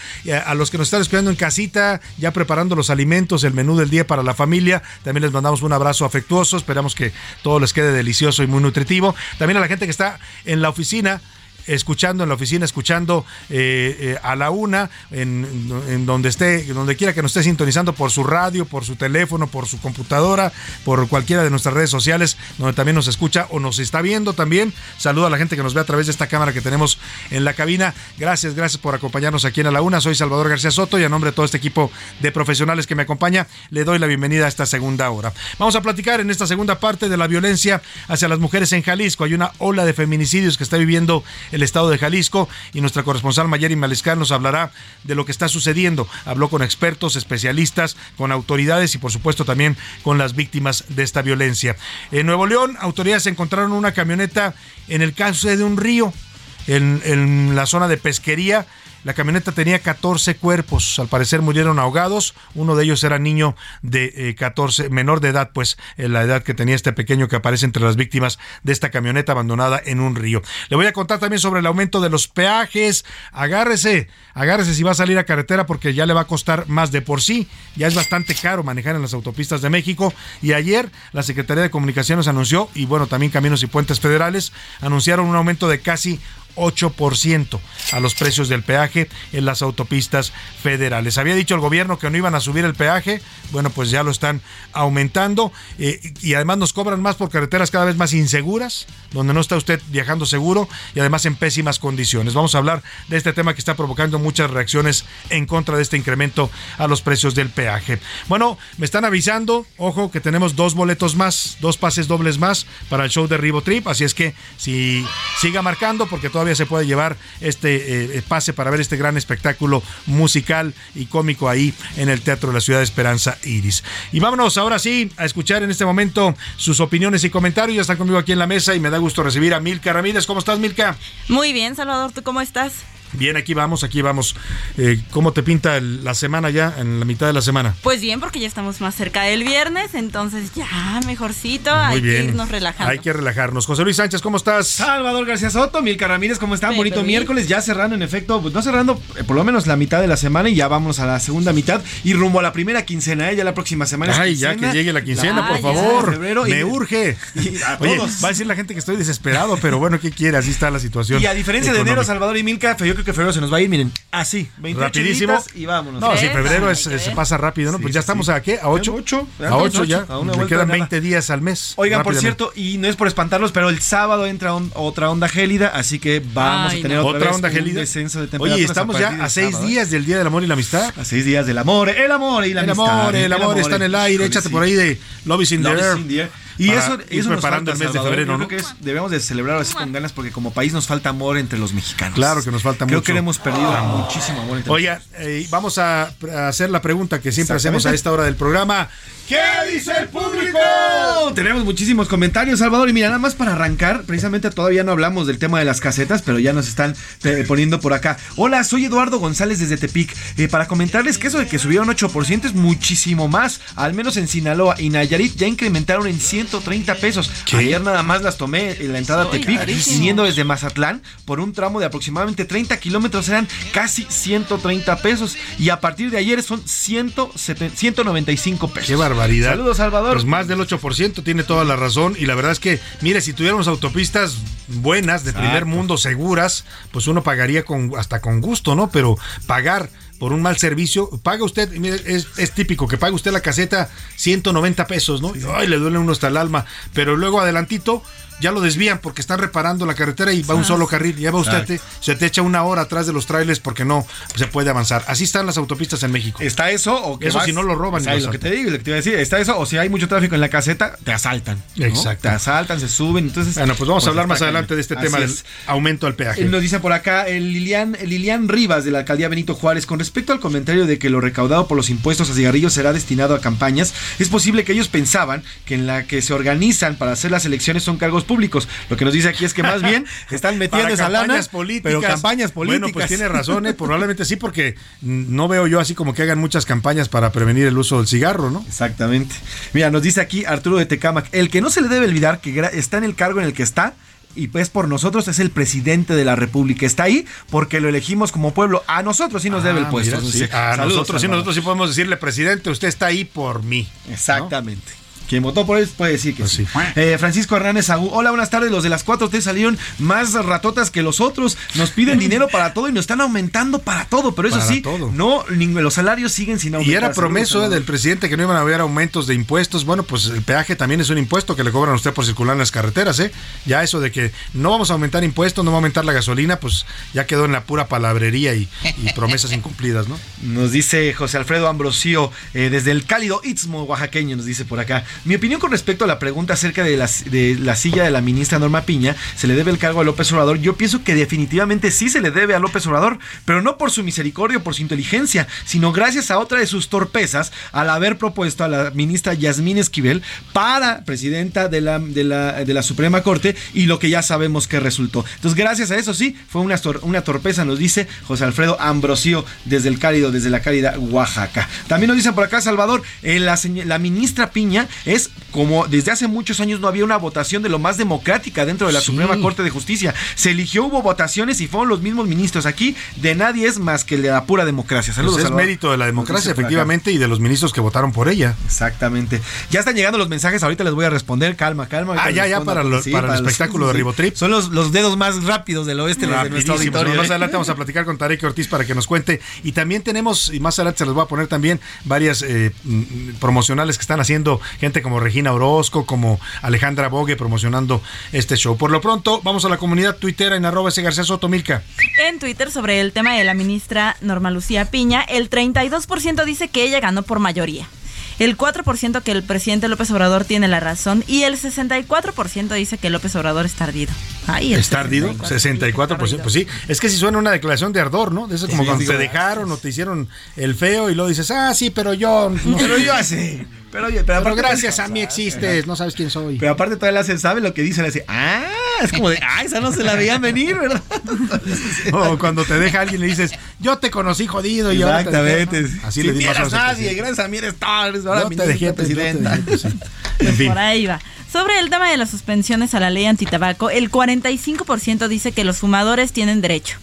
S2: A los que nos están esperando en casita, ya preparando los alimentos, el menú del día para la familia, también les mandamos un abrazo afectuoso, esperamos que todo les quede delicioso y muy nutritivo. También a la gente que está en la oficina, escuchando en la oficina, escuchando eh, eh, a la una, en, donde esté, donde quiera que nos esté sintonizando por su radio, por su teléfono, por su computadora, por cualquiera de nuestras redes sociales, donde también nos escucha o nos está viendo también. Saludo a la gente que nos ve a través de esta cámara que tenemos en la cabina. Gracias, gracias por acompañarnos aquí en A la Una. Soy Salvador García Soto y a nombre de todo este equipo de profesionales que me acompaña, le doy la bienvenida a esta segunda hora. Vamos a platicar en esta segunda parte de la violencia hacia las mujeres en Jalisco. Hay una ola de feminicidios que está viviendo el estado de Jalisco y nuestra corresponsal Mayeri Maliscar nos hablará de lo que está sucediendo. Habló con expertos, especialistas, con autoridades y por supuesto también con las víctimas de esta violencia. En Nuevo León, autoridades encontraron una camioneta en el cauce de un río, en la zona de pesquería. La camioneta tenía 14 cuerpos, al parecer murieron ahogados, uno de ellos era niño de eh, 14, menor de edad, pues eh, la edad que tenía este pequeño que aparece entre las víctimas de esta camioneta abandonada en un río. Le voy a contar también sobre el aumento de los peajes, agárrese, agárrese si va a salir a carretera porque ya le va a costar más de por sí, ya es bastante caro manejar en las autopistas de México. Y ayer la Secretaría de Comunicaciones anunció, y bueno, también Caminos y Puentes Federales, anunciaron un aumento de casi 8% a los precios del peaje en las autopistas federales. Había dicho el gobierno que no iban a subir el peaje, bueno, pues ya lo están aumentando eh, y además nos cobran más por carreteras cada vez más inseguras, donde no está usted viajando seguro y además en pésimas condiciones. Vamos a hablar de este tema que está provocando muchas reacciones en contra de este incremento a los precios del peaje. Bueno, me están avisando, ojo, que tenemos dos boletos más, dos pases dobles más para el show de Ribotrip, así es que si siga marcando porque todavía se puede llevar este eh, pase para ver este gran espectáculo musical y cómico ahí en el Teatro de la Ciudad de Esperanza Iris. Y vámonos ahora sí a escuchar en este momento sus opiniones y comentarios. Ya están conmigo aquí en la mesa y me da gusto recibir a Milka Ramírez. ¿Cómo estás, Milka?
S6: Muy bien, Salvador, ¿tú cómo estás?
S2: Bien, aquí vamos, aquí vamos. Eh, ¿Cómo te pinta el- la semana ya, en la mitad de la semana?
S6: Pues bien, porque ya estamos más cerca del viernes, entonces ya mejorcito,
S2: Muy
S6: hay
S2: bien.
S6: que irnos relajando.
S2: Hay que relajarnos. José Luis Sánchez, ¿cómo estás?
S19: Salvador García Soto, Milka Ramírez, ¿cómo están?
S6: Pepe
S19: Bonito
S6: Luis.
S19: miércoles, ya cerrando en efecto, pues no cerrando eh, por lo menos la mitad de la semana y ya vamos a la segunda mitad y rumbo a la primera quincena, ¿eh? ya la próxima semana. es
S2: Ay, ya que llegue la quincena, por favor.
S19: febrero, y-
S2: Me urge.
S19: y a
S2: Oye,
S19: todos.
S2: va a decir la gente que estoy desesperado, pero bueno, ¿qué quiere? Así está la situación.
S19: Y a diferencia de enero. Salvador y Milka, yo creo que febrero se nos va a ir, miren, así, 28
S2: Rapidísimo.
S19: días y vámonos.
S2: No, sí,
S19: ¿Eh?
S2: febrero es- se pasa rápido, ¿no?
S19: Sí,
S2: pues ya
S19: sí,
S2: estamos
S19: sí.
S2: a qué? ¿A 8?
S19: A ocho, ya
S2: A
S19: estamos
S2: 8 ya.
S19: a una
S2: Le
S19: vuelta
S2: quedan
S19: de nada.
S2: 20 días al mes.
S19: Oigan, por cierto, y no es por espantarlos, pero el sábado entra on- otra onda gélida, así que vamos
S6: Ay,
S19: a tener
S6: no.
S19: otra,
S2: Otra
S19: vez
S2: onda
S19: un
S2: gélida.
S19: descenso de temperaturas
S2: Oye, estamos ya a seis
S19: sábado, ¿eh?
S2: días del Día del Amor y la Amistad.
S19: A seis días del amor, el amor y la
S2: el
S19: amistad.
S2: amor,
S19: ¿eh?
S2: el amor está en el aire.
S19: híjole,
S2: Échate por ahí de Love is in the air.
S19: Y
S2: para
S19: eso,
S2: ir
S19: eso nos
S2: preparando
S19: falta,
S2: el mes de febrero,
S19: Yo
S2: ¿no?
S19: creo que es- debemos de celebrarlo así con ganas porque como país nos falta amor entre los mexicanos.
S2: Claro que nos falta
S19: Creo
S2: mucho.
S19: que hemos perdido muchísimo amor entre
S2: Oiga, eh, vamos a, hacer la pregunta que siempre hacemos a esta hora del programa. ¿Qué dice el público?
S19: Tenemos muchísimos comentarios, Salvador. Y mira, nada más para arrancar, precisamente todavía no hablamos del tema de las casetas, pero ya nos están eh, poniendo por acá. Hola, soy Eduardo González desde Tepic. Eh, para comentarles que eso de que subieron 8% es muchísimo más. Al menos en Sinaloa y Nayarit ya incrementaron en 130 pesos. Ayer nada más las tomé en la entrada
S6: Ay,
S19: Tepic,
S6: carísimo.
S19: viniendo desde Mazatlán por un tramo de aproximadamente 30 kilómetros. Eran casi 130 pesos. Y a partir de ayer son 170 195 pesos.
S2: Qué barbaridad.
S19: Saludos, Salvador.
S2: Pues más del 8% tiene toda la razón. Y la verdad es que, mire, si tuviéramos autopistas buenas, de
S19: Exacto.
S2: primer mundo, seguras, pues uno pagaría con hasta con gusto, ¿no? Pero pagar por un mal servicio, paga usted, mire, es, es típico que pague usted la caseta 190 pesos, ¿no? Y, Ay, le duele uno hasta el alma. Pero luego adelantito ya lo desvían porque están reparando la carretera y va un solo carril. Ya va usted, te- se te echa una hora atrás de los trailers porque no se puede avanzar. Así están las autopistas en México.
S19: ¿Está eso o que
S2: Eso
S19: vas-
S2: si no lo roban. Lo
S19: que te digo, lo que te iba a decir, está eso o si hay mucho tráfico en la caseta, te asaltan. ¿no?
S2: Exacto.
S19: Te asaltan, se suben, entonces
S2: Bueno, pues vamos a hablar
S19: está
S2: más adelante de este
S19: Así
S2: tema del
S19: es.
S2: aumento al peaje.
S19: Él nos dice por acá el Lilian, el Lilian Rivas de la alcaldía Benito Juárez, con respecto al comentario de que lo recaudado por los impuestos a cigarrillos será destinado a campañas, es posible que ellos pensaban que en la que se organizan para hacer las elecciones son cargos públicos. Lo que nos dice aquí es que más bien están metiendo esa lana,
S2: campañas políticas.
S19: pero campañas políticas.
S2: Bueno, pues tiene razón, ¿eh? probablemente sí, porque no veo yo así como que hagan muchas campañas para prevenir el uso del cigarro, ¿no?
S19: Exactamente. Mira, nos dice aquí Arturo de Tecamac, el que no se le debe olvidar que está en el cargo en el que está. Y pues por nosotros es el presidente de la República. Está ahí porque lo elegimos como pueblo. A nosotros sí nos debe el
S2: Ah,
S19: puesto.
S2: mira, sí.
S19: Dice,
S2: A
S19: saludos,
S2: nosotros sí, nosotros sí podemos decirle, presidente, usted está ahí por mí.
S19: Exactamente. Quien votó por él puede decir
S2: Pues
S19: que sí. Eh, Francisco Hernández Agú. Hola, buenas tardes. Los de las 4T salieron más ratotas que los otros. Nos piden dinero para todo y nos están aumentando para todo. Pero eso
S2: Para
S19: sí,
S2: todo.
S19: no, los salarios siguen sin aumentar.
S2: Y era eh, del presidente que no iban a haber aumentos de impuestos. Bueno, pues el peaje también es un impuesto que le cobran a usted por circular en las carreteras, ¿eh? Ya eso de que no vamos a aumentar impuestos, no va a aumentar la gasolina, pues ya quedó en la pura palabrería y, y promesas incumplidas, ¿no?
S19: Nos dice José Alfredo Ambrosio, eh, desde el cálido Istmo oaxaqueño, nos dice por acá. Mi opinión con respecto a la pregunta acerca de la, silla de la ministra Norma Piña, ¿se le debe el cargo a López Obrador? Yo pienso que definitivamente sí se le debe a López Obrador, pero no por su misericordia o por su inteligencia, sino gracias a otra de sus torpezas al haber propuesto a la ministra Yasmín Esquivel para presidenta de la, de la, de la Suprema Corte y lo que ya sabemos que resultó. Entonces, gracias a eso sí, fue una, una torpeza, nos dice José Alfredo Ambrosio desde el cálido, desde la cálida Oaxaca. También nos dicen por acá, Salvador, eh, la ministra Piña es como desde hace muchos años no había una votación de lo más democrática dentro de la
S2: Sí.
S19: Suprema Corte de Justicia. Se eligió, hubo votaciones y fueron los mismos ministros. Aquí de nadie es más que de la pura democracia. Saludos.
S2: Pues es
S19: Salvador.
S2: mérito de la democracia,
S19: acá.
S2: efectivamente, y de los ministros que votaron por ella.
S19: Exactamente. Ya están llegando los mensajes, ahorita les voy a responder. Calma, calma.
S2: Ah,
S19: les
S2: ya, ya, para lo- para el espectáculo de Ribotrip.
S19: Son los, los dedos más rápidos del oeste los de nuestro auditorio.
S2: Más
S19: ¿eh?
S2: adelante vamos a platicar con Tarek Ortiz para que nos cuente. Y también tenemos, y más adelante se los voy a poner también, varias eh, promocionales que están haciendo gente como Regina Orozco, como Alejandra Bogue promocionando este show. Por lo pronto, vamos a la comunidad tuitera en arroba ese García Soto Milka.
S6: En Twitter sobre el tema de la ministra Norma Lucía Piña, el 32% dice que ella ganó por mayoría. El 4% que el presidente López Obrador tiene la razón y el 64% dice que López Obrador es tardido. Ay, el
S2: ¿Es tardido? 64%. Pues sí, es que si suena una declaración de ardor, ¿no? De eso como
S19: Sí,
S2: cuando
S19: digo,
S2: te dejaron o te hicieron el feo y luego dices, ah, sí, pero yo. no-
S19: Pero yo así. Pero, oye, pero
S2: Pero gracias a mí existes, no sabes quién soy.
S19: Pero aparte todavía le hace, ¿sabe lo que dice? Le hace, ah, Es como de, ah, esa no se la veían venir, ¿verdad?
S2: O cuando te deja alguien y le dices, yo te conocí jodido y ahora te dejé".
S19: Exactamente.
S2: Así
S19: si
S2: le dimos a
S19: nadie, gracias a mí eres eres ahora
S2: Yo te dejé, yo te
S19: presidenta.
S2: dejé. En fin.
S6: Por ahí va. Sobre el tema de las suspensiones a la ley antitabaco, el 45% dice que los fumadores tienen derecho.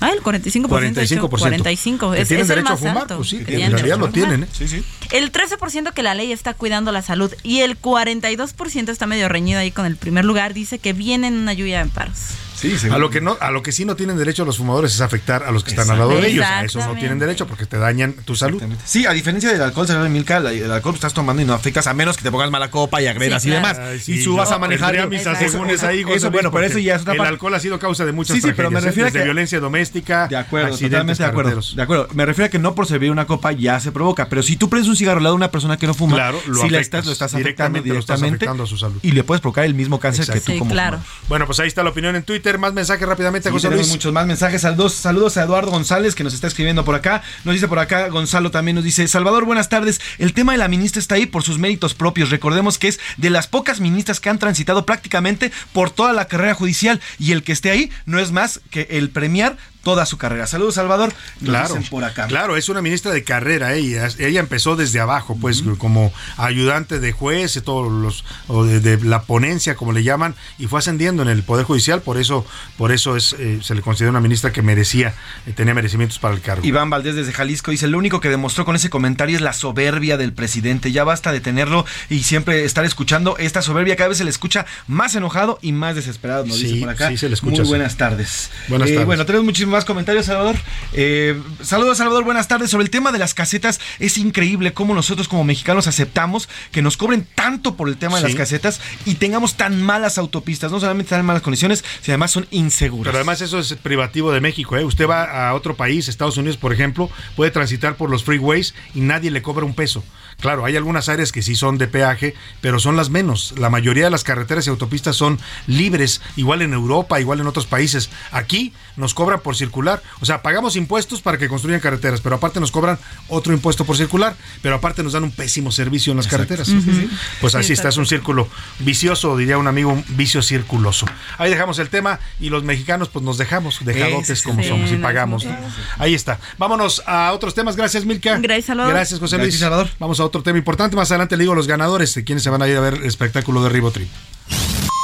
S6: Ah, el 45%.
S2: 45%.
S6: 45.
S2: Que
S6: Es,
S2: tienen
S6: es el
S2: derecho a
S6: más
S2: fumar,
S6: alto.
S2: pues sí, en realidad lo
S6: a
S2: tienen, ¿eh?
S19: Sí, sí.
S6: El 13% que la ley está cuidando la salud y el 42% está medio reñido ahí con el primer lugar, dice que vienen una lluvia de amparos.
S19: Sí,
S2: A lo que no, a lo que sí no tienen derecho los fumadores es afectar a los que están al lado de ellos. A eso no tienen derecho porque te dañan tu salud.
S19: Sí, a diferencia del alcohol, señor Milka, la- el alcohol que estás tomando y no afectas a menos que te pongas mala copa y agredas
S6: Sí,
S19: y
S6: claro.
S19: demás.
S2: Ay, sí,
S19: y subas a manejar.
S2: tendría mis asegúnes ahí, José
S19: eso,
S2: Luis,
S19: bueno, pero eso ya es otra
S2: El
S19: parte.
S2: alcohol ha sido causa de muchas
S19: Sí, sí, pero me
S2: tragedias, ¿eh?
S19: refiero a que-
S2: violencia doméstica,
S19: De acuerdo,
S2: accidentes
S19: totalmente de acuerdo. De acuerdo. Me refiero a que no por servir una copa ya se provoca, pero si tú prendes un cigarro al lado de una persona que no fuma,
S2: Claro, lo
S19: si la
S2: afectas.
S19: estás, lo estás afectando
S2: Directamente lo estás
S19: directamente
S2: afectando a su salud.
S19: y le puedes provocar el mismo cáncer que tú como fumador.
S2: Bueno, pues ahí está la opinión en Twitter. Más mensajes rápidamente,
S19: Sí,
S2: José
S19: tenemos
S2: Luis.
S19: muchos más mensajes. Saludos, saludos a Eduardo González que nos está escribiendo por acá. Nos dice por acá, Gonzalo también nos dice, Salvador, buenas tardes. El tema de la ministra está ahí por sus méritos propios. Recordemos que es de las pocas ministras que han transitado prácticamente por toda la carrera judicial y el que esté ahí no es más que el premiar toda su carrera. Saludos, Salvador. Nos
S2: Claro,
S19: dicen por acá.
S2: claro, es una ministra de carrera. Ella, ella empezó desde abajo, pues como ayudante de juez, y todos los o de, de la ponencia, como le llaman, y fue ascendiendo en el poder judicial. Por eso, por eso es, eh, se le considera una ministra que merecía, eh, tenía merecimientos para el cargo.
S19: Iván Valdés desde Jalisco dice, lo único que demostró con ese comentario es la soberbia del presidente. Ya basta de tenerlo y siempre estar escuchando esta soberbia. Cada vez se le escucha más enojado y más desesperado, nos
S2: Sí,
S19: dice por acá.
S2: sí se le escucha,
S19: Muy
S2: sí.
S19: buenas tardes.
S2: Buenas
S19: Eh,
S2: tardes.
S19: Bueno, tenemos muchísimos más comentarios, Salvador. Eh, saludos, Salvador, buenas tardes. Sobre el tema de las casetas, es increíble cómo nosotros como mexicanos aceptamos que nos cobren tanto por el tema de
S2: Sí.
S19: las casetas y tengamos tan malas autopistas. No solamente están en malas condiciones, sino además son inseguras.
S2: Pero además eso es privativo de México. ¿eh? Usted va a otro país, Estados Unidos, por ejemplo, puede transitar por los freeways y nadie le cobra un peso. Claro, hay algunas áreas que sí son de peaje, pero son las menos. La mayoría de las carreteras y autopistas son libres, igual en Europa, igual en otros países. Aquí nos cobran por circular. O sea, pagamos impuestos para que construyan carreteras, pero aparte nos cobran otro impuesto por circular, pero aparte nos dan un pésimo servicio en las carreteras. Pues
S19: Sí,
S2: así está, es un círculo vicioso, diría un amigo, un vicio circuloso. Ahí dejamos el tema y los mexicanos pues nos dejamos, dejadotes
S19: Ese
S2: como
S19: sí.
S2: somos y pagamos. Ahí está. Vámonos a otros temas. Gracias, Milka.
S6: Gracias, Salvador.
S2: Gracias, José Luis.
S19: Gracias, Salvador.
S2: Vamos a otro tema importante. Más adelante le digo los ganadores de quienes se van a ir a ver el espectáculo de Ribotrip.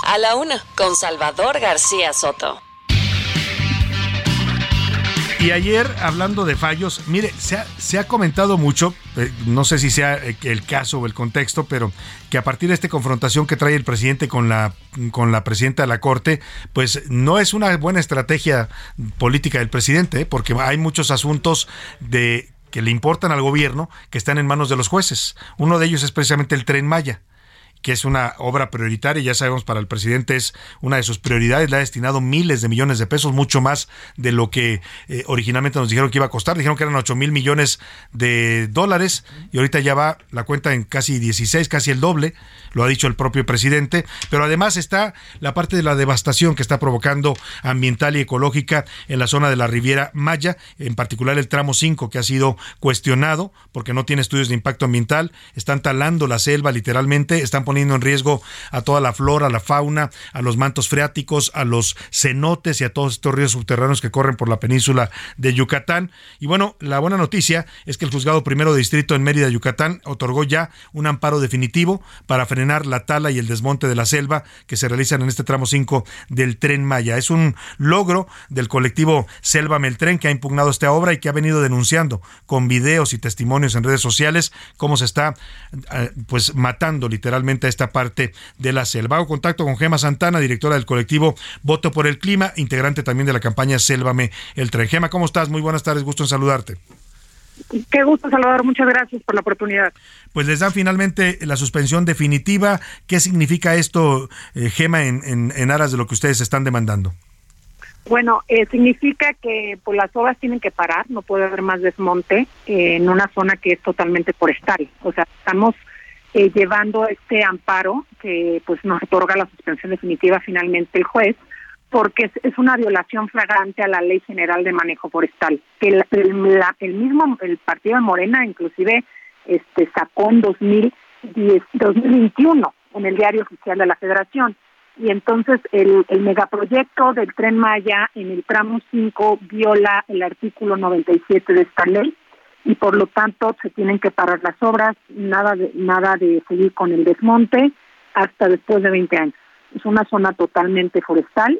S3: A la una, con Salvador García Soto.
S2: Y ayer, hablando de fallos, mire, se ha, se ha comentado mucho, eh, no sé si sea eh, el caso o el contexto, pero que a partir de esta confrontación que trae el presidente con la, con la presidenta de la Corte, pues no es una buena estrategia política del presidente, eh, porque hay muchos asuntos de que le importan al gobierno que están en manos de los jueces. Uno de ellos es precisamente el tren Maya que es una obra prioritaria, ya sabemos para el presidente es una de sus prioridades, le ha destinado miles de millones de pesos, mucho más de lo que eh, originalmente nos dijeron que iba a costar, dijeron que eran 8 mil millones de dólares y ahorita ya va la cuenta en casi 16, casi el doble, lo ha dicho el propio presidente, pero además está la parte de la devastación que está provocando ambiental y ecológica en la zona de la Riviera Maya, en particular el tramo 5 que ha sido cuestionado porque no tiene estudios de impacto ambiental, están talando la selva literalmente, están poniendo en riesgo a toda la flora, a la fauna, a los mantos freáticos, a los cenotes y a todos estos ríos subterráneos que corren por la península de Yucatán. Y bueno, la buena noticia es que el juzgado primero de distrito en Mérida, Yucatán, otorgó ya un amparo definitivo para frenar la tala y el desmonte de la selva que se realizan en este tramo 5 del tren Maya. Es un logro del colectivo Selva Meltren que ha impugnado esta obra y que ha venido denunciando con videos y testimonios en redes sociales cómo se está eh, pues matando literalmente esta parte de la selva. Hago contacto con Gema Santana, directora del colectivo Voto por el Clima, integrante también de la campaña Sélvame el Tren. Gema, ¿cómo estás? Muy buenas tardes, gusto en saludarte.
S21: Qué gusto, Salvador. Muchas gracias por la oportunidad.
S2: Pues les dan finalmente la suspensión definitiva. ¿Qué significa esto, eh, Gema, en, en, en aras de lo que ustedes están demandando?
S21: Bueno, eh, significa que pues, las obras tienen que parar, no puede haber más desmonte eh, en una zona que es totalmente forestal. O sea, estamos eh, llevando este amparo que pues nos otorga la suspensión definitiva finalmente el juez, porque es, una violación flagrante a la Ley General de Manejo Forestal, que el, el, la- el mismo el partido de Morena inclusive este sacó en 2010, 2021 en el diario oficial de la Federación. y entonces el, el megaproyecto del tren Maya en el tramo 5 viola el artículo 97 de esta ley y por lo tanto se tienen que parar las obras, nada de, nada de seguir con el desmonte hasta después de 20 años. Es una zona totalmente forestal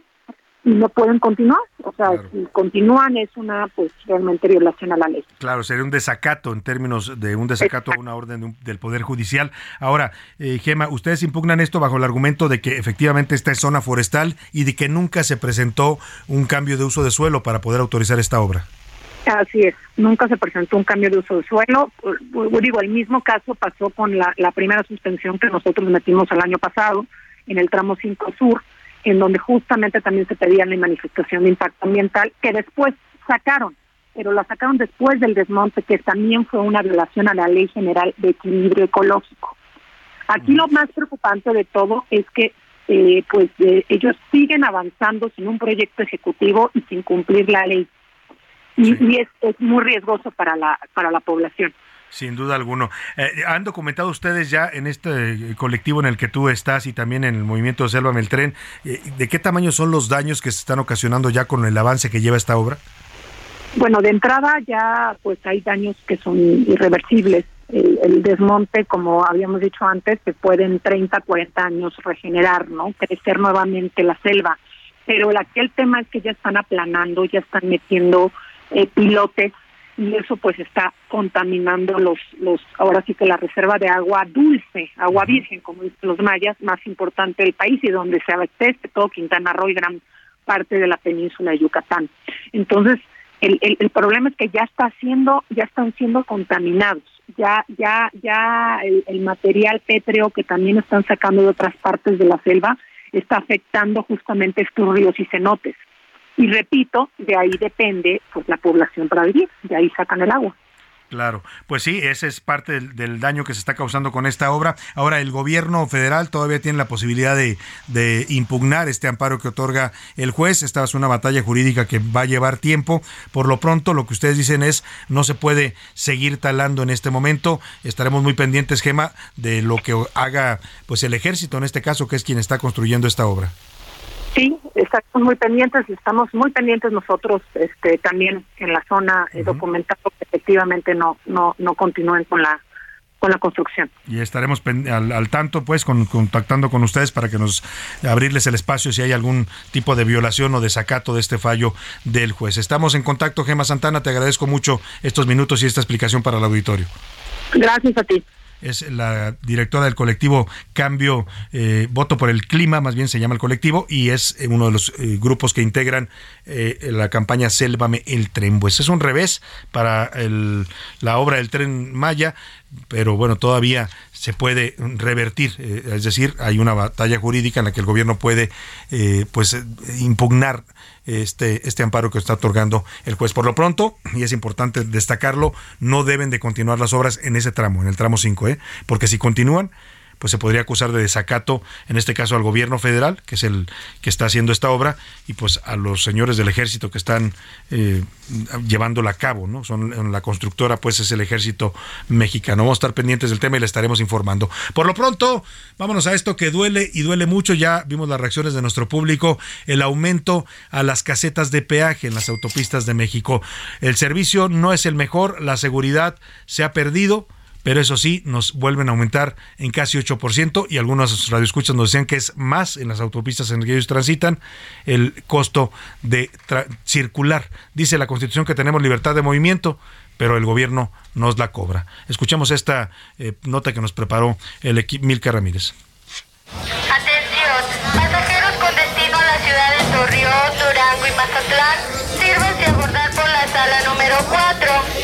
S21: y no pueden continuar. O sea, si continúan es una, pues, realmente violación a la ley.
S2: Claro, sería un desacato en términos de un desacato a una orden de un- del Poder Judicial. Ahora, eh, Gema, ustedes impugnan esto bajo el argumento de que efectivamente esta es zona forestal y de que nunca se presentó un cambio de uso de suelo para poder autorizar esta obra.
S21: Así es, nunca se presentó un cambio de uso de suelo. Digo, el mismo caso pasó con la, la primera suspensión que nosotros metimos el año pasado en el tramo 5 Sur, en donde justamente también se pedía la manifestación de impacto ambiental, que después sacaron, pero la sacaron después del desmonte, que también fue una violación a la Ley General de Equilibrio Ecológico. Aquí lo más preocupante de todo es que eh, pues eh, ellos siguen avanzando sin un proyecto ejecutivo y sin cumplir la ley y, y es, es muy riesgoso para la para la población.
S2: Sin duda alguno. Eh, ¿Han documentado ustedes ya en este eh, colectivo en el que tú estás y también en el movimiento Sélvame el Tren, eh, de qué tamaño son los daños que se están ocasionando ya con el avance que lleva esta obra?
S21: Bueno, de entrada ya pues hay daños que son irreversibles. El, el desmonte, como habíamos dicho antes, se puede en 30, 40 años regenerar, ¿no? Crecer nuevamente la selva. Pero aquí el tema es que ya están aplanando, ya están metiendo eh, pilotes y eso pues está contaminando los los ahora sí que la reserva de agua dulce, agua virgen, como dicen los mayas, más importante del país y donde se abastece todo Quintana Roo y gran parte de la península de Yucatán. Entonces, el, el, el problema es que ya está siendo, ya están siendo contaminados, ya, ya, ya el, el material pétreo que también están sacando de otras partes de la selva está afectando justamente estos ríos y cenotes. Y repito, de ahí depende pues la población para vivir, de ahí sacan el agua.
S2: Claro, pues sí, ese es parte del, daño que se está causando con esta obra. Ahora, el gobierno federal todavía tiene la posibilidad de, de impugnar este amparo que otorga el juez. Esta es una batalla jurídica que va a llevar tiempo. Por lo pronto, lo que ustedes dicen es no se puede seguir talando en este momento. Estaremos muy pendientes, Gema, de lo que haga pues el ejército en este caso, que es quien está construyendo esta obra.
S21: Sí, estamos muy pendientes estamos muy pendientes nosotros este, también en la zona eh, documentando que efectivamente no no no continúen con la con la construcción.
S2: Y estaremos al, al tanto, pues, con- contactando con ustedes para que nos abrirles el espacio si hay algún tipo de violación o desacato de este fallo del juez. Estamos en contacto, Gema Santana. Te agradezco mucho estos minutos y esta explicación para el auditorio.
S21: Gracias a ti.
S2: Es la directora del colectivo Cambio eh, Voto por el Clima, más bien se llama el colectivo, y es eh, uno de los eh, grupos que integran eh, la campaña Sélvame el Tren. Pues es un revés para el- la obra del tren Maya, pero bueno, todavía se puede revertir, eh, es decir, hay una batalla jurídica en la que el gobierno puede eh, pues impugnar este, este amparo que está otorgando el juez. Por lo pronto, y es importante destacarlo, no deben de continuar las obras en ese tramo, en el tramo 5, ¿eh? porque si continúan, pues se podría acusar de desacato, en este caso al gobierno federal, que es el que está haciendo esta obra, y pues a los señores del ejército que están eh, llevándola a cabo, ¿no? Son la constructora, pues es el ejército mexicano. Vamos a estar pendientes del tema y le estaremos informando. Por lo pronto, vámonos a esto que duele y duele mucho. Ya vimos las reacciones de nuestro público, el aumento a las casetas de peaje en las autopistas de México. El servicio no es el mejor, la seguridad se ha perdido pero eso sí, nos vuelven a aumentar en casi 8% y algunos radioescuchas nos decían que es más en las autopistas en las que ellos transitan el costo de circular. Dice la Constitución que tenemos libertad de movimiento, pero el gobierno nos la cobra. Escuchamos esta eh, nota que nos preparó el equipo Milka Ramírez.
S22: Atención, pasajeros con destino a Durango y Mazatlán, sírvanse a abordar por la sala número 4.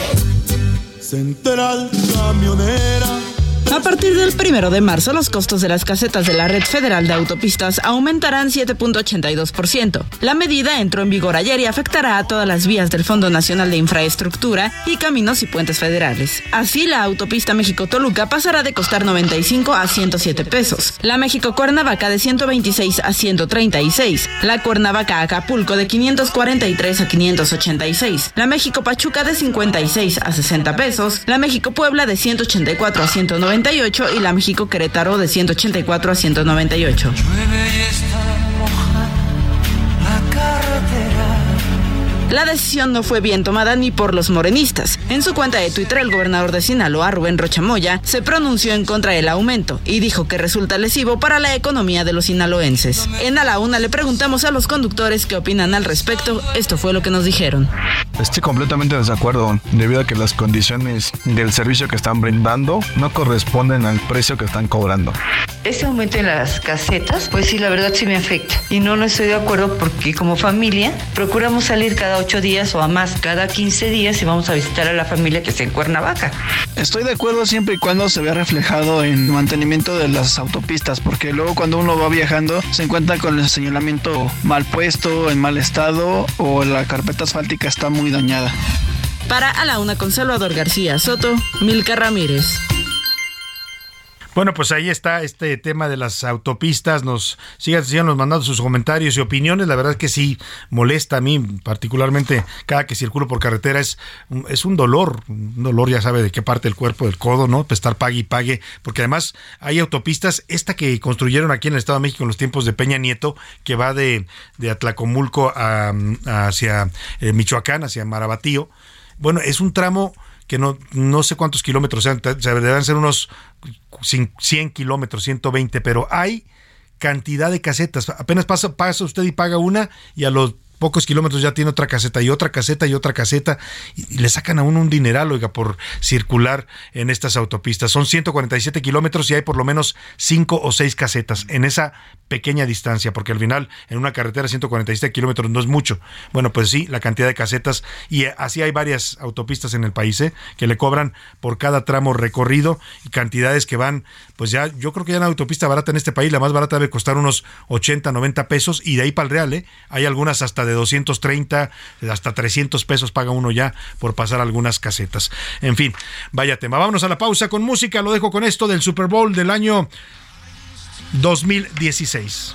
S20: Central Camionera.
S6: A partir del primero de marzo, los costos de las casetas de la Red Federal de Autopistas aumentarán 7.82%. La medida entró en vigor ayer y afectará a todas las vías del Fondo Nacional de Infraestructura y caminos y puentes federales. Así, la autopista México-Toluca pasará de costar 95 a 107 pesos, la México-Cuernavaca de 126 a 136, la Cuernavaca-Acapulco de 543 a 586, la México-Pachuca de 56 a 60 pesos, la México-Puebla de 184 a 198 y la México Querétaro de 184 a 198. La decisión no fue bien tomada ni por los morenistas. En su cuenta de Twitter, el gobernador de Sinaloa, Rubén Rochamoya, se pronunció en contra del aumento y dijo que resulta lesivo para la economía de los sinaloenses. En A la Una le preguntamos a los conductores qué opinan al respecto. Esto fue lo que nos dijeron.
S23: Estoy completamente de desacuerdo debido a que las condiciones del servicio que están brindando no corresponden al precio que están cobrando.
S24: Ese aumento en las casetas, pues sí, la verdad sí me afecta. Y no, no estoy de acuerdo porque como familia procuramos salir cada ocho días o a más cada 15 días y vamos a visitar a la familia que está en Cuernavaca.
S25: Estoy de acuerdo siempre y cuando se vea reflejado en mantenimiento de las autopistas, porque luego cuando uno va viajando se encuentra con el señalamiento mal puesto, en mal estado o la carpeta asfáltica está muy dañada.
S6: Para A la Una con Salvador García Soto, Milka Ramírez.
S2: Bueno, pues ahí está este tema de las autopistas. Nos sigan, sigan mandando sus comentarios y opiniones. La verdad es que sí molesta a mí, particularmente cada que circulo por carretera. Es, es un dolor, un dolor, ya sabe de qué parte del cuerpo, del codo, ¿no? Pues estar pague y pague. Porque además hay autopistas, esta que construyeron aquí en el Estado de México en los tiempos de Peña Nieto, que va de, de Atlacomulco a- hacia eh, Michoacán, hacia Marabatío. Bueno, es un tramo que no, no sé cuántos kilómetros sean, deberán ser unos cin- 100 kilómetros, 120, pero hay cantidad de casetas. Apenas pasa, pasa usted y paga una y a los pocos kilómetros ya tiene otra caseta y otra caseta y otra caseta y, le sacan a uno un dineral, oiga, por circular en estas autopistas. Son 147 kilómetros y hay por lo menos 5 o 6 casetas en esa pequeña distancia, porque al final en una carretera 147 kilómetros no es mucho. Bueno, pues sí, la cantidad de casetas y eh, así hay varias autopistas en el país ¿eh? que le cobran por cada tramo recorrido y cantidades que van, pues ya, yo creo que ya una autopista barata en este país, la más barata debe costar unos 80, 90 pesos y de ahí para el real, ¿eh? Hay algunas hasta de 230, hasta 300 pesos paga uno ya por pasar algunas casetas. En fin, vaya tema. Vámonos a la pausa con música, lo dejo con esto del Super Bowl del año 2016.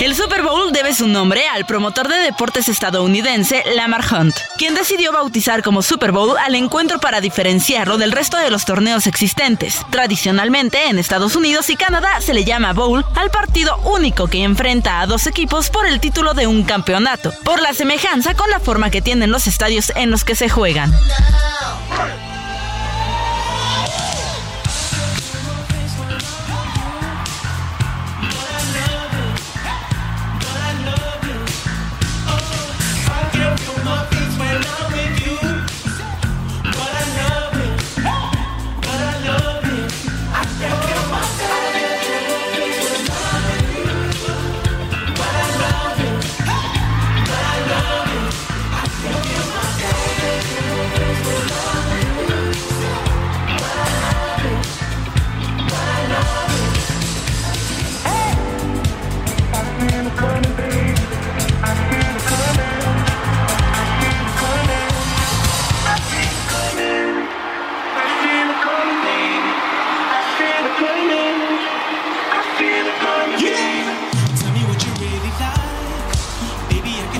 S6: El Super Bowl debe su nombre al promotor de deportes estadounidense Lamar Hunt, quien decidió bautizar como Super Bowl al encuentro para diferenciarlo del resto de los torneos existentes. Tradicionalmente, en Estados Unidos y Canadá se le llama Bowl al partido único que enfrenta a dos equipos por el título de un campeonato, por la semejanza con la forma que tienen los estadios en los que se juegan.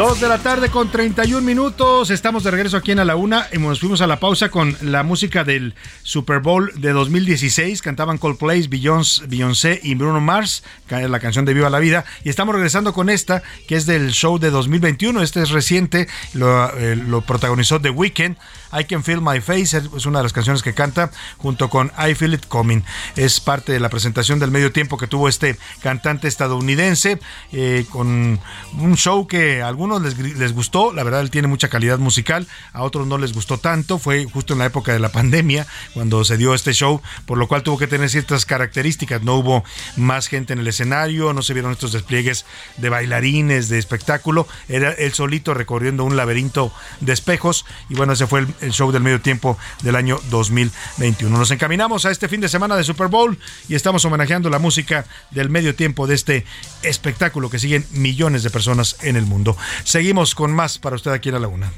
S2: Dos de la tarde con 31 minutos. Estamos de regreso aquí en A la Una. Y nos fuimos a la pausa con la música del Super Bowl de 2016. Cantaban Coldplay, Beyoncé, y Bruno Mars, la canción de Viva la Vida. Y estamos regresando con esta, que es del show de 2021. Este es reciente, lo, eh, lo protagonizó The Weeknd. I Can Feel My Face es una de las canciones que canta junto con I Feel It Coming. Es parte de la presentación del medio tiempo que tuvo este cantante estadounidense eh, con un show que algunos algunos les, les gustó, la verdad él tiene mucha calidad musical, a otros no les gustó tanto, fue justo en la época de la pandemia cuando se dio este show, por lo cual tuvo que tener ciertas características, no hubo más gente en el escenario, no se vieron estos despliegues de bailarines, de espectáculo, era él solito recorriendo un laberinto de espejos y bueno, ese fue el, el show del medio tiempo del año 2021. Nos encaminamos a este fin de semana de Super Bowl y estamos homenajeando la música del medio tiempo de este espectáculo que siguen millones de personas en el mundo. Seguimos con más para usted aquí en la Laguna.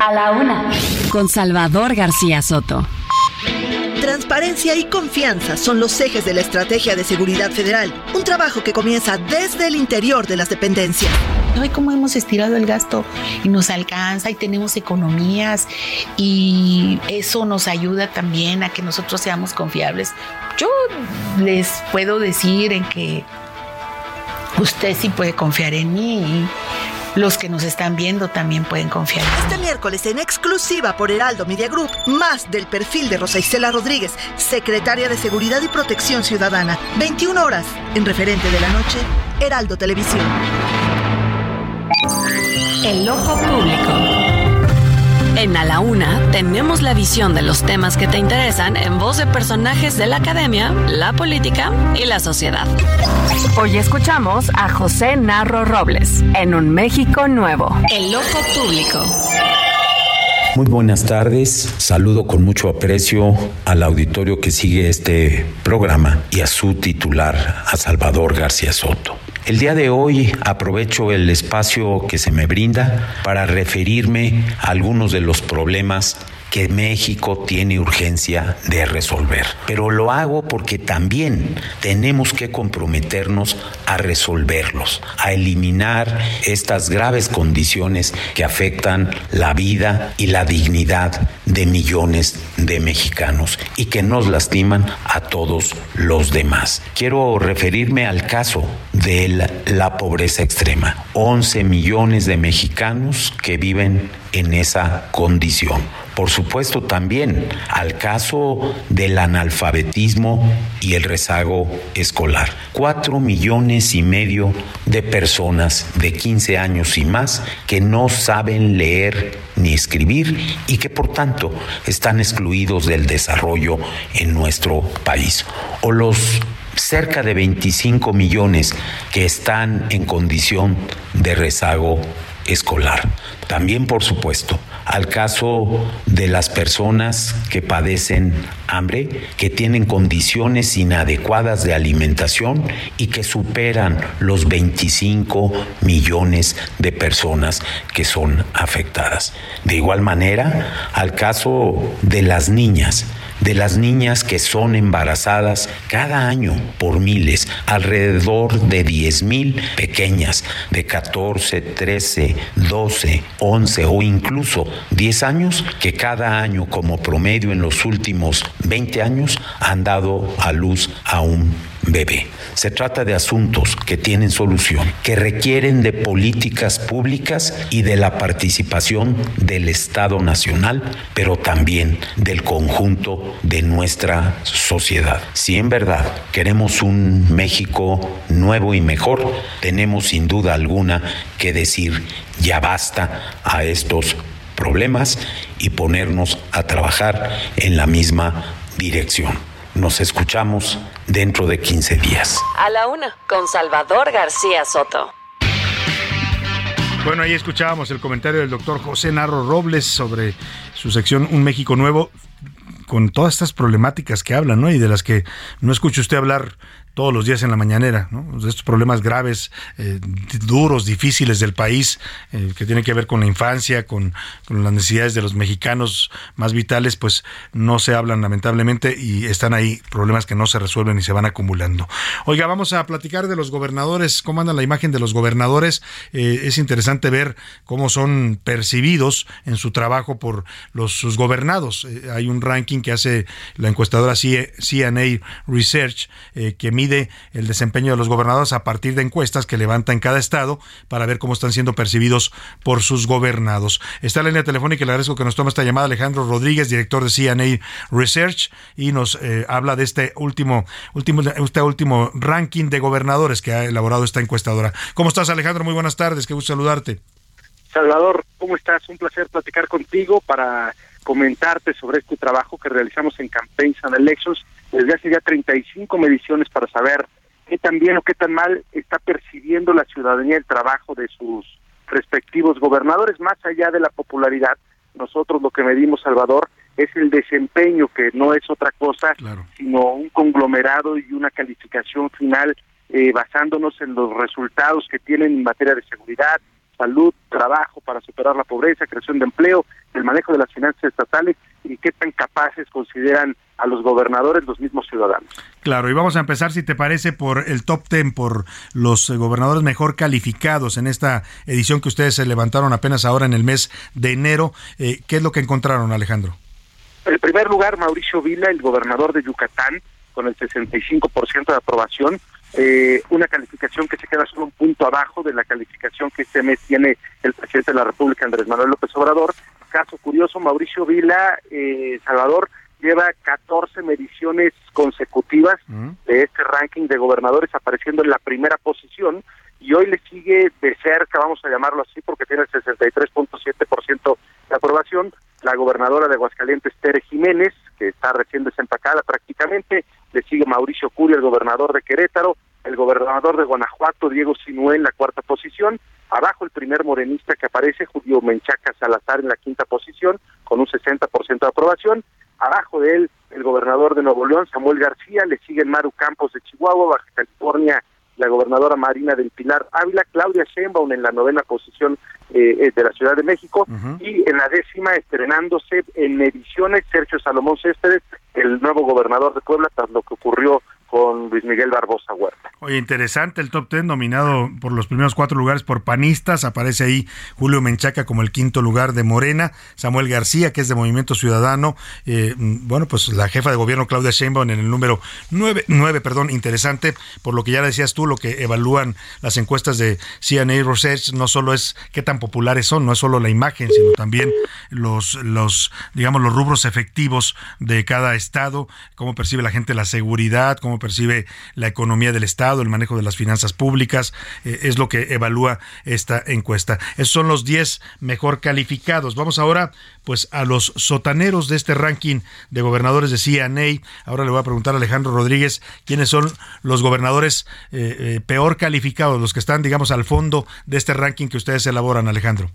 S3: A la una. Con Salvador García Soto.
S9: Transparencia y confianza son los ejes de la Estrategia de Seguridad Federal, un trabajo que comienza desde el interior de las dependencias.
S10: No hay cómo hemos estirado el gasto y nos alcanza y tenemos economías y eso nos ayuda también a que nosotros seamos confiables. Yo les puedo decir en que usted sí puede confiar en mí y los que nos están viendo también pueden confiar.
S9: Este miércoles en exclusiva por Heraldo Media Group, más del perfil de Rosa Isela Rodríguez, secretaria de Seguridad y Protección Ciudadana, 21 horas, en referente de la noche, Heraldo Televisión.
S3: El ojo público. En A la Una tenemos la visión de los temas que te interesan en voz de personajes de la academia, la política y la sociedad. Hoy escuchamos a José Narro Robles en Un México Nuevo. El ojo público.
S26: Muy buenas tardes, saludo con mucho aprecio al auditorio que sigue este programa y a su titular, a Salvador García Soto. El día de hoy aprovecho el espacio que se me brinda para referirme a algunos de los problemas que México tiene urgencia de resolver. Pero lo hago porque también tenemos que comprometernos a resolverlos, a eliminar estas graves condiciones que afectan la vida y la dignidad de millones de mexicanos y que nos lastiman a todos los demás. Quiero referirme al caso de la, pobreza extrema. 11 millones de mexicanos que viven en esa condición. Por supuesto también al caso del analfabetismo y el rezago escolar. Cuatro millones y medio de personas de 15 años y más que no saben leer ni escribir y que por tanto están excluidos del desarrollo en nuestro país. O los cerca de 25 millones que están en condición de rezago escolar. También, por supuesto, al caso de las personas que padecen hambre, que tienen condiciones inadecuadas de alimentación y que superan los 25 millones de personas que son afectadas. De igual manera, al caso de las niñas, de las niñas que son embarazadas cada año por miles, alrededor de 10 mil pequeñas de 14, 13, 12, 11 o incluso 10 años que cada año como promedio en los últimos 20 años han dado a luz a un bebé. Se trata de asuntos que tienen solución, que requieren de políticas públicas y de la participación del Estado Nacional, pero también del conjunto de nuestra sociedad. Si en verdad queremos un México nuevo y mejor, tenemos sin duda alguna que decir ya basta a estos problemas y ponernos a trabajar en la misma dirección. Nos escuchamos dentro de 15 días.
S3: A la una, con Salvador García Soto.
S2: Bueno, ahí escuchábamos el comentario del doctor José Narro Robles sobre su sección Un México Nuevo, con todas estas problemáticas que hablan, ¿no? Y de las que no escucha usted hablar todos los días en la mañanera, ¿no? De estos problemas graves, eh, duros, difíciles del país, eh, que tienen que ver con la infancia, con, con, las necesidades de los mexicanos más vitales, pues no se hablan lamentablemente y están ahí problemas que no se resuelven y se van acumulando. Oiga, vamos a platicar de los gobernadores, cómo anda la imagen de los gobernadores. Eh, es interesante ver cómo son percibidos en su trabajo por los sus gobernados. hay un ranking que hace la encuestadora CNA Research, eh, que mide el desempeño de los gobernadores a partir de encuestas que levanta en cada estado para ver cómo están siendo percibidos por sus gobernados. Está la línea telefónica y le agradezco que nos tome esta llamada Alejandro Rodríguez, director de CNA Research, y nos eh, habla de este último, último, este último ranking de gobernadores que ha elaborado esta encuestadora. ¿Cómo estás, Alejandro? Muy buenas tardes, qué gusto saludarte.
S27: Salvador, ¿cómo estás? Un placer platicar contigo para comentarte sobre este trabajo que realizamos en Campaigns and Elections desde hace ya 35 mediciones para saber qué tan bien o qué tan mal está percibiendo la ciudadanía el trabajo de sus respectivos gobernadores, más allá de la popularidad. Nosotros lo que medimos, Salvador, es el desempeño, que no es otra cosa, sino un conglomerado y una calificación final eh, basándonos en los resultados que tienen en materia de seguridad, salud, trabajo para superar la pobreza, creación de empleo, el manejo de las finanzas estatales y qué tan capaces consideran a los gobernadores los mismos ciudadanos.
S2: Claro, y vamos a empezar, si te parece, por el top ten, por los eh, gobernadores mejor calificados en esta edición que ustedes se levantaron apenas ahora en el mes de enero. Eh, ¿Qué es lo que encontraron, Alejandro?
S27: En primer lugar, Mauricio Vila, el gobernador de Yucatán, con el 65% de aprobación, eh, una calificación que se queda solo un punto abajo de la calificación que este mes tiene el presidente de la República, Andrés Manuel López Obrador. Caso curioso, Mauricio Vila, eh, Salvador, lleva 14 mediciones consecutivas de este ranking de gobernadores apareciendo en la primera posición y hoy le sigue de cerca, vamos a llamarlo así, porque tiene el 63.7% de aprobación, la gobernadora de Aguascalientes, Tere Jiménez, que está recién desempacada. Prácticamente, le sigue Mauricio Curi, el gobernador de Querétaro, el gobernador de Guanajuato, Diego Sinué, en la cuarta posición, abajo el primer morenista que aparece, Julio Menchaca Salazar, en la quinta posición, con un 60% de aprobación, abajo de él el gobernador de Nuevo León, Samuel García, le siguen Maru Campos de Chihuahua, Baja California, la gobernadora Marina del Pilar Ávila, Claudia Sheinbaum en la novena posición eh, eh, de la Ciudad de México y en la décima estrenándose en ediciones Sergio Salomón Céspedes, el nuevo gobernador de Puebla, tras lo que ocurrió con Luis Miguel Barbosa Huerta.
S2: Oye, interesante el top ten, nominado por los primeros cuatro lugares por panistas. Aparece ahí Julio Menchaca como el quinto lugar de Morena, Samuel García, que es de Movimiento Ciudadano. Eh, bueno, pues la jefa de gobierno Claudia Sheinbaum en el número nueve, nueve, perdón, interesante, por lo que ya decías tú, lo que evalúan las encuestas de CNA Research, no solo es qué tan populares son, no es solo la imagen, sino también los, los digamos, los rubros efectivos de cada estado, cómo percibe la gente la seguridad, cómo percibe la economía del Estado, el manejo de las finanzas públicas, eh, es lo que evalúa esta encuesta. Esos son los 10 mejor calificados. Vamos ahora pues a los sotaneros de este ranking de gobernadores de CNA. Ahora le voy a preguntar a Alejandro Rodríguez quiénes son los gobernadores eh, eh, peor calificados, los que están, digamos, al fondo de este ranking que ustedes elaboran, Alejandro.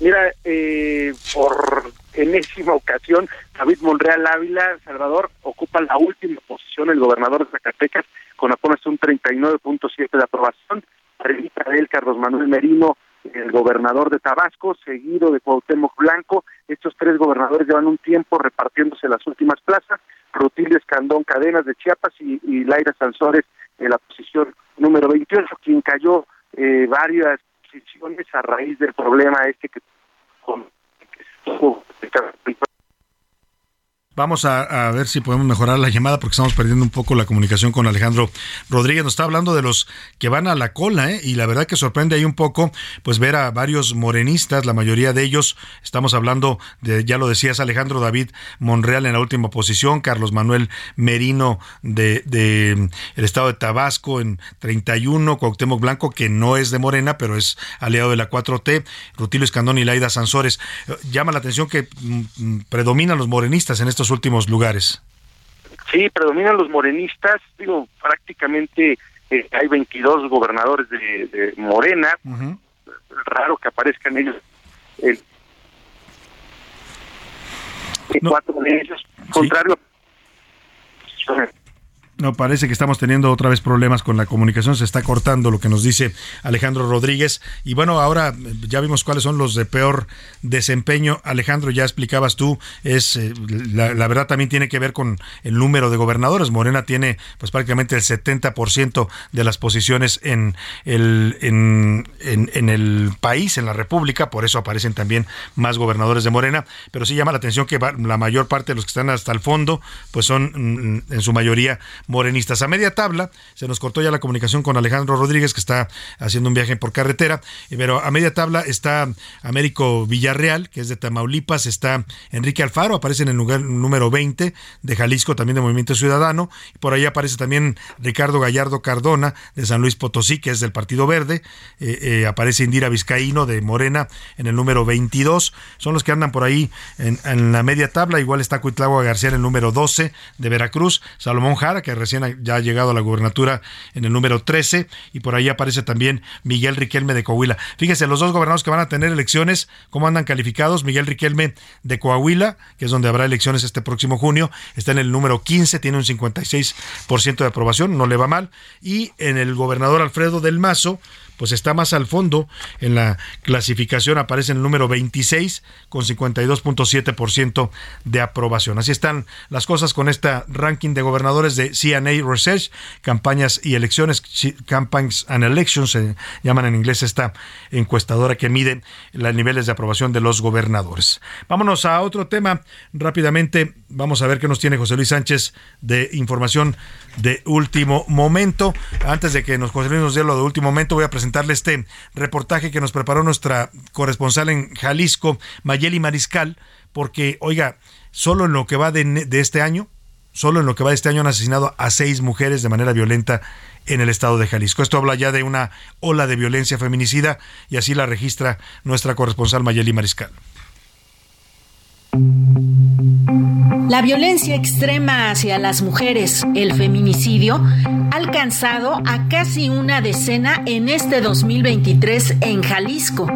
S27: Mira, eh, por enésima ocasión, David Monreal Ávila, Salvador, ocupa la última posición, el gobernador de Zacatecas, con apenas un 39.7 de aprobación. Arriba de él, Carlos Manuel Merino, el gobernador de Tabasco, seguido de Cuauhtémoc Blanco. Estos tres gobernadores llevan un tiempo repartiéndose las últimas plazas. Rutilio Escandón Cadenas de Chiapas y, y Laira Sansores en la posición número 28, quien cayó eh, varias posiciones a raíz del problema este que con ¡Oh! ¡Está!
S2: Vamos a, ver si podemos mejorar la llamada porque estamos perdiendo un poco la comunicación con Alejandro Rodríguez. Nos está hablando de los que van a la cola, ¿eh? y la verdad que sorprende ahí un poco, pues ver a varios morenistas, la mayoría de ellos, estamos hablando de, ya lo decías, Alejandro David Monreal en la última posición, Carlos Manuel Merino de, de el estado de Tabasco en 31, Cuauhtémoc Blanco, que no es de Morena, pero es aliado de la 4T, Rutilio Escandón y Laida Sansores. Llama la atención que mm, mm, predominan los morenistas en estos últimos lugares.
S27: Sí, predominan los morenistas, digo, prácticamente eh, hay 22 gobernadores de, Morena, raro que aparezcan ellos. El, Cuatro de ellos, contrario.
S2: No, parece que estamos teniendo otra vez problemas con la comunicación. Se está cortando lo que nos dice Alejandro Rodríguez. Y bueno, ahora eh, ya vimos cuáles son los de peor desempeño. Alejandro, ya explicabas tú, es eh, la, verdad también tiene que ver con el número de gobernadores. Morena tiene pues prácticamente el 70% de las posiciones en el, en, en- el país, en la República. Por eso aparecen también más gobernadores de Morena. Pero sí llama la atención que la mayor parte de los que están hasta el fondo, pues son mm, en su mayoría morenistas. A media tabla, se nos cortó ya la comunicación con Alejandro Rodríguez, que está haciendo un viaje por carretera, eh, pero a media tabla está Américo Villarreal, que es de Tamaulipas, está Enrique Alfaro, aparece en el lugar número 20 de Jalisco, también de Movimiento Ciudadano, y por ahí aparece también Ricardo Gallardo Cardona, de San Luis Potosí, que es del Partido Verde, eh, eh, aparece Indira Vizcaíno, de Morena, en el número 22, son los que andan por ahí en, la media tabla, igual está Cuitlagua García en el número 12 de Veracruz, Salomón Jara, que recién ya ha llegado a la gubernatura en el número 13, y por ahí aparece también Miguel Riquelme de Coahuila. Fíjese, los dos gobernadores que van a tener elecciones, ¿cómo andan calificados? Miguel Riquelme de Coahuila, que es donde habrá elecciones este próximo junio, está en el número 15, tiene un 56% de aprobación, no le va mal, y en el gobernador Alfredo del Mazo, pues está más al fondo en la clasificación, aparece en el número 26 con 52.7% de aprobación. Así están las cosas con esta ranking de gobernadores de CNA Research, campañas y elecciones, Campaigns and Elections, se llaman en inglés esta encuestadora que mide los niveles de aprobación de los gobernadores. Vámonos a otro tema rápidamente. Vamos a ver qué nos tiene José Luis Sánchez de información de último momento. Antes de que nos nos dé lo de último momento, voy a presentarle este reportaje que nos preparó nuestra corresponsal en Jalisco, Mayeli Mariscal, porque, oiga, solo en lo que va de, de este año, solo en lo que va de este año han asesinado a seis mujeres de manera violenta en el estado de Jalisco. Esto habla ya de una ola de violencia feminicida y así la registra nuestra corresponsal Mayeli Mariscal.
S28: La violencia extrema hacia las mujeres, el feminicidio, ha alcanzado a casi una decena en este 2023 en Jalisco.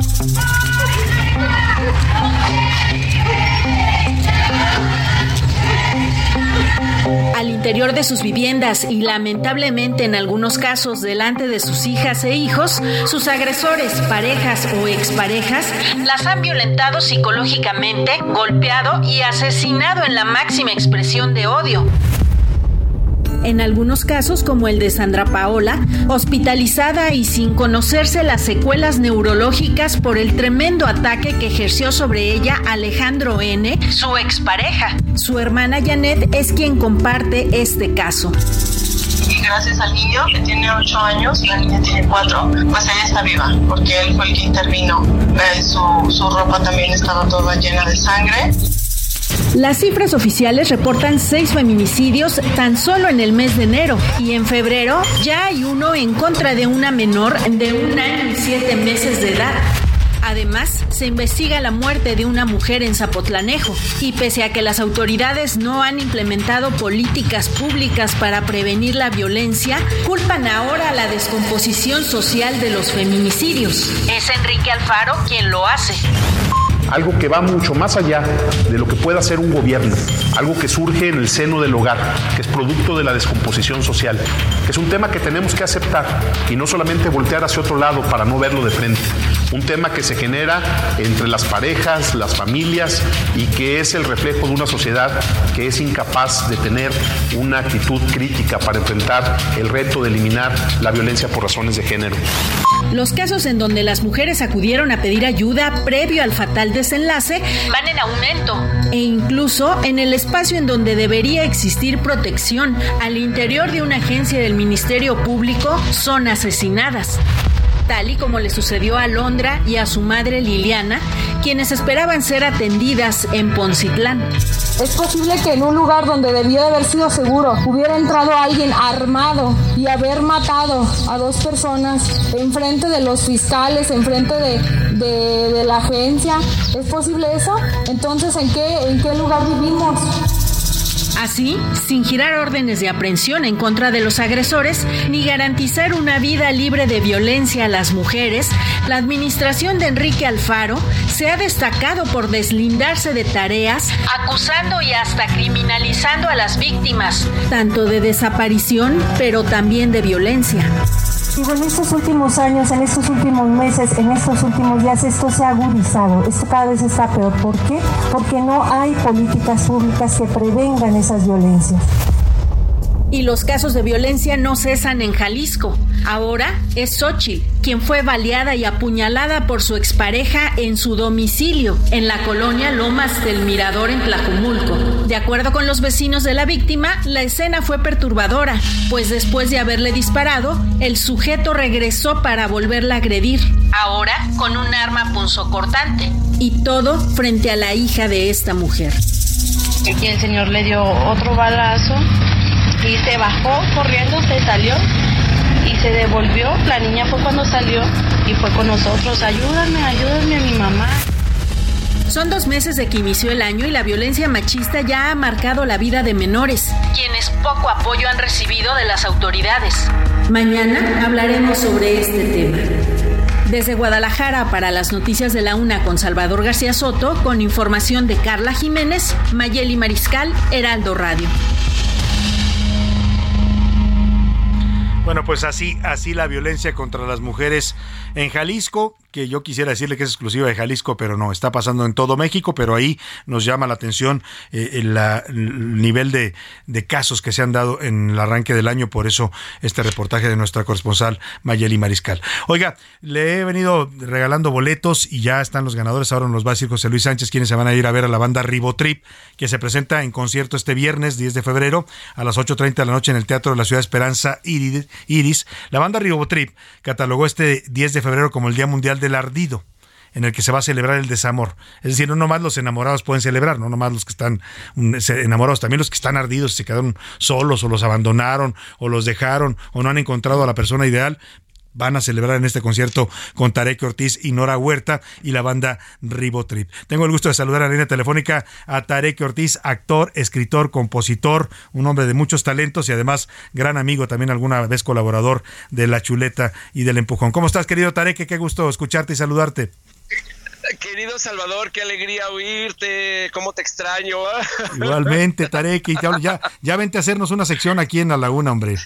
S28: Al interior de sus viviendas y lamentablemente en algunos casos delante de sus hijas e hijos, sus agresores, parejas o exparejas, las han violentado psicológicamente, golpeado y asesinado en la máxima expresión de odio. En algunos casos, como el de Sandra Paola, hospitalizada y sin conocerse las secuelas neurológicas por el tremendo ataque que ejerció sobre ella Alejandro N., su expareja. Su hermana Janet es quien comparte este caso.
S29: y gracias al niño que tiene 8 años, la niña tiene 4, pues ella está viva, porque él fue el que intervino. Eh, su, su ropa también estaba toda llena de sangre.
S28: Las cifras oficiales reportan seis feminicidios tan solo en el mes de enero y en febrero ya hay uno en contra de una menor de un año y siete meses de edad. Además, se investiga la muerte de una mujer en Zapotlanejo y pese a que las autoridades no han implementado políticas públicas para prevenir la violencia, culpan ahora a la descomposición social de los feminicidios. Es Enrique Alfaro quien lo hace.
S30: Algo que va mucho más allá de lo que pueda hacer un gobierno, algo que surge en el seno del hogar, que es producto de la descomposición social, que es un tema que tenemos que aceptar y no solamente voltear hacia otro lado para no verlo de frente, un tema que se genera entre las parejas, las familias y que es el reflejo de una sociedad que es incapaz de tener una actitud crítica para enfrentar el reto de eliminar la violencia por razones de género.
S28: Los casos en donde las mujeres acudieron a pedir ayuda previo al fatal desenlace van en aumento e incluso en el espacio en donde debería existir protección al interior de una agencia del Ministerio Público son asesinadas. Tal y como le sucedió a Londra y a su madre Liliana, quienes esperaban ser atendidas en Poncitlán.
S31: Es posible que en un lugar donde debía de haber sido seguro hubiera entrado alguien armado y haber matado a dos personas enfrente de los fiscales, enfrente de, de, de la agencia. ¿Es posible eso? Entonces, ¿en qué, en qué lugar vivimos?
S28: Así, sin girar órdenes de aprehensión en contra de los agresores ni garantizar una vida libre de violencia a las mujeres, la administración de Enrique Alfaro se ha destacado por deslindarse de tareas, acusando y hasta criminalizando a las víctimas, tanto de desaparición, pero también de violencia.
S31: Digo, en estos últimos años, en estos últimos meses, en estos últimos días, esto se ha agudizado, esto cada vez está peor. ¿Por qué? Porque no hay políticas públicas que prevengan esas violencias.
S28: Y los casos de violencia no cesan en Jalisco. Ahora es Xochitl, quien fue baleada y apuñalada por su expareja en su domicilio, en la colonia Lomas del Mirador en Tlajumulco. De acuerdo con los vecinos de la víctima, la escena fue perturbadora, pues después de haberle disparado, el sujeto regresó para volverla a agredir. Ahora con un arma punzocortante. Y todo frente a la hija de esta mujer.
S29: Y el señor le dio otro balazo y se bajó corriendo, se salió y se devolvió. La niña fue cuando salió y fue con nosotros. Ayúdame, ayúdame a mi mamá.
S28: Son dos meses de que inició el año y la violencia machista ya ha marcado la vida de menores, quienes poco apoyo han recibido de las autoridades. Mañana hablaremos sobre este tema. Desde Guadalajara para las noticias de la UNA con Salvador García Soto, con información de Carla Jiménez, Mayeli Mariscal, Heraldo Radio.
S2: Bueno, pues así, así la violencia contra las mujeres en Jalisco, que yo quisiera decirle que es exclusiva de Jalisco, pero no, está pasando en todo México, pero ahí nos llama la atención eh, el, nivel de, de casos que se han dado en el arranque del año, por eso este reportaje de nuestra corresponsal Mayeli Mariscal. Oiga, le he venido regalando boletos y ya están los ganadores, ahora nos va a decir José Luis Sánchez, quienes se van a ir a ver a la banda Ribotrip, que se presenta en concierto este viernes 10 de febrero a las 8.30 de la noche en el Teatro de la Ciudad Esperanza Iris. Iris. La banda Ribotrip catalogó este 10 de febrero como el Día Mundial del Ardido en el que se va a celebrar el desamor. Es decir, no nomás los enamorados pueden celebrar, no nomás los que están mm, enamorados, también los que están ardidos, se quedaron solos o los abandonaron o los dejaron o no han encontrado a la persona ideal. Van a celebrar en este concierto con Tarek Ortiz y Nora Huerta y la banda Ribotrip. Tengo el gusto de saludar a la línea telefónica a Tarek Ortiz, actor, escritor, compositor, un hombre de muchos talentos y además gran amigo, también alguna vez colaborador de La Chuleta y del Empujón. ¿Cómo estás, querido Tarek? Qué gusto escucharte y saludarte.
S32: Querido Salvador, qué alegría oírte, cómo te extraño. ¿ah?
S2: Igualmente, Tarek, ya, ya vente a hacernos una sección aquí en La Laguna, hombre.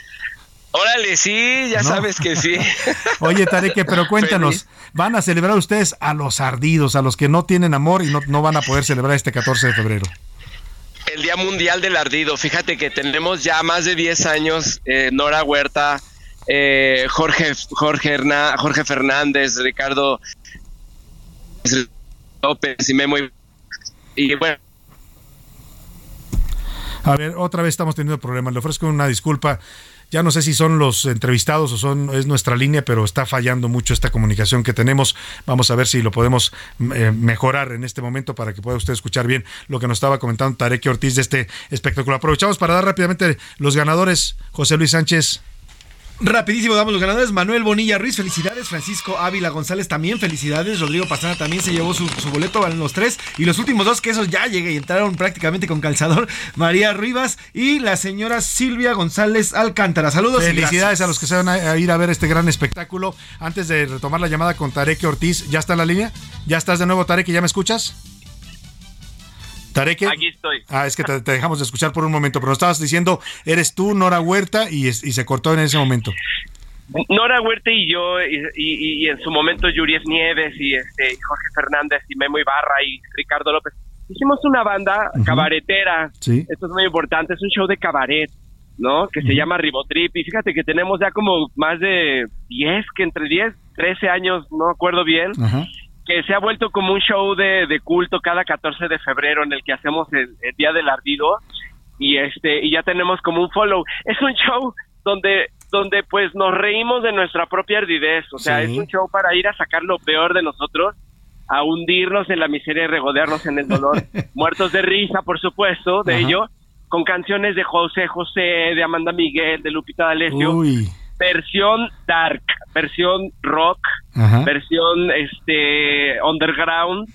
S32: Órale, sí, ya
S2: No.
S32: sabes que sí.
S2: Oye, Tarek, pero cuéntanos, ¿van a celebrar ustedes a los ardidos, a los que no tienen amor y no, no van a poder celebrar este 14 de febrero?
S32: El Día Mundial del Ardido. Fíjate que tenemos ya más de 10 años, eh, Nora Huerta, eh, Jorge, Jorge, Herna- Jorge Fernández, Ricardo López y Memo. y- Y bueno,
S2: A ver, otra vez estamos teniendo problemas. Le ofrezco una disculpa. Ya no sé si son los entrevistados o son es nuestra línea, pero está fallando mucho esta comunicación que tenemos. Vamos a ver si lo podemos eh, mejorar en este momento para que pueda usted escuchar bien lo que nos estaba comentando Tarek Ortiz de este espectáculo. Aprovechamos para dar rápidamente los ganadores. José Luis Sánchez.
S19: Rapidísimo, damos los ganadores. Manuel Bonilla Ruiz, felicidades. Francisco Ávila González, también felicidades. Rodrigo Pastrana también se llevó su, su boleto, van los tres. Y los últimos dos, que esos ya llegué y entraron prácticamente con calzador. María Rivas y la señora Silvia González Alcántara. Saludos
S2: Felicidades a los que se van a, a ir a ver este gran espectáculo. Antes de retomar la llamada con Tarek Ortiz, ¿ya está en la línea? ¿Ya estás de nuevo, Tarek? ¿Ya me escuchas? Tarek.
S32: Aquí estoy.
S2: Ah, es que te, te dejamos de escuchar por un momento, pero nos estabas diciendo, eres tú, Nora Huerta, y, se cortó en ese momento.
S32: Nora Huerta y yo, y, y- y en su momento Yuries Nieves y este Jorge Fernández y Memo Ibarra y Ricardo López, hicimos una banda cabaretera.
S2: Sí.
S32: Esto es muy importante, es un show de cabaret, ¿no? Que se llama Ribotrip. Y fíjate que tenemos ya como más de 10, que entre 10, 13 años, no me acuerdo bien, que se ha vuelto como un show de, de culto cada 14 de febrero en el que hacemos el, el Día del Ardido y este y ya tenemos como un follow. Es un show donde donde pues nos reímos de nuestra propia ardidez, o sea,
S12: Sí.
S32: es un show para ir a sacar lo peor de nosotros, a hundirnos en la miseria y regodearnos en el dolor, muertos de risa, por supuesto, de
S2: Ajá.
S32: ello, con canciones de José José, de Amanda Miguel, de Lupita D'Alessio. Versión dark, versión rock,
S2: Ajá.
S32: versión este underground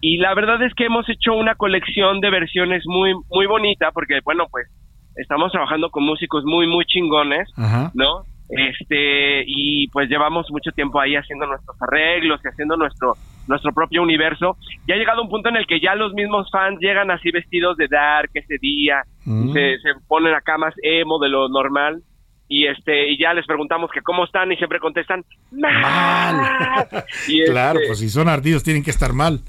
S32: y la verdad es que hemos hecho una colección de versiones muy muy bonita porque bueno pues estamos trabajando con músicos muy muy chingones
S2: Ajá.
S32: no este y pues llevamos mucho tiempo ahí haciendo nuestros arreglos y haciendo nuestro nuestro propio universo y ha llegado un punto en el que ya los mismos fans llegan así vestidos de dark ese día
S2: Mm.
S32: y se, se ponen acá más emo de lo normal y este y ya les preguntamos que cómo están y siempre contestan mal y
S2: Claro,
S32: este,
S2: pues si son ardidos tienen que estar mal.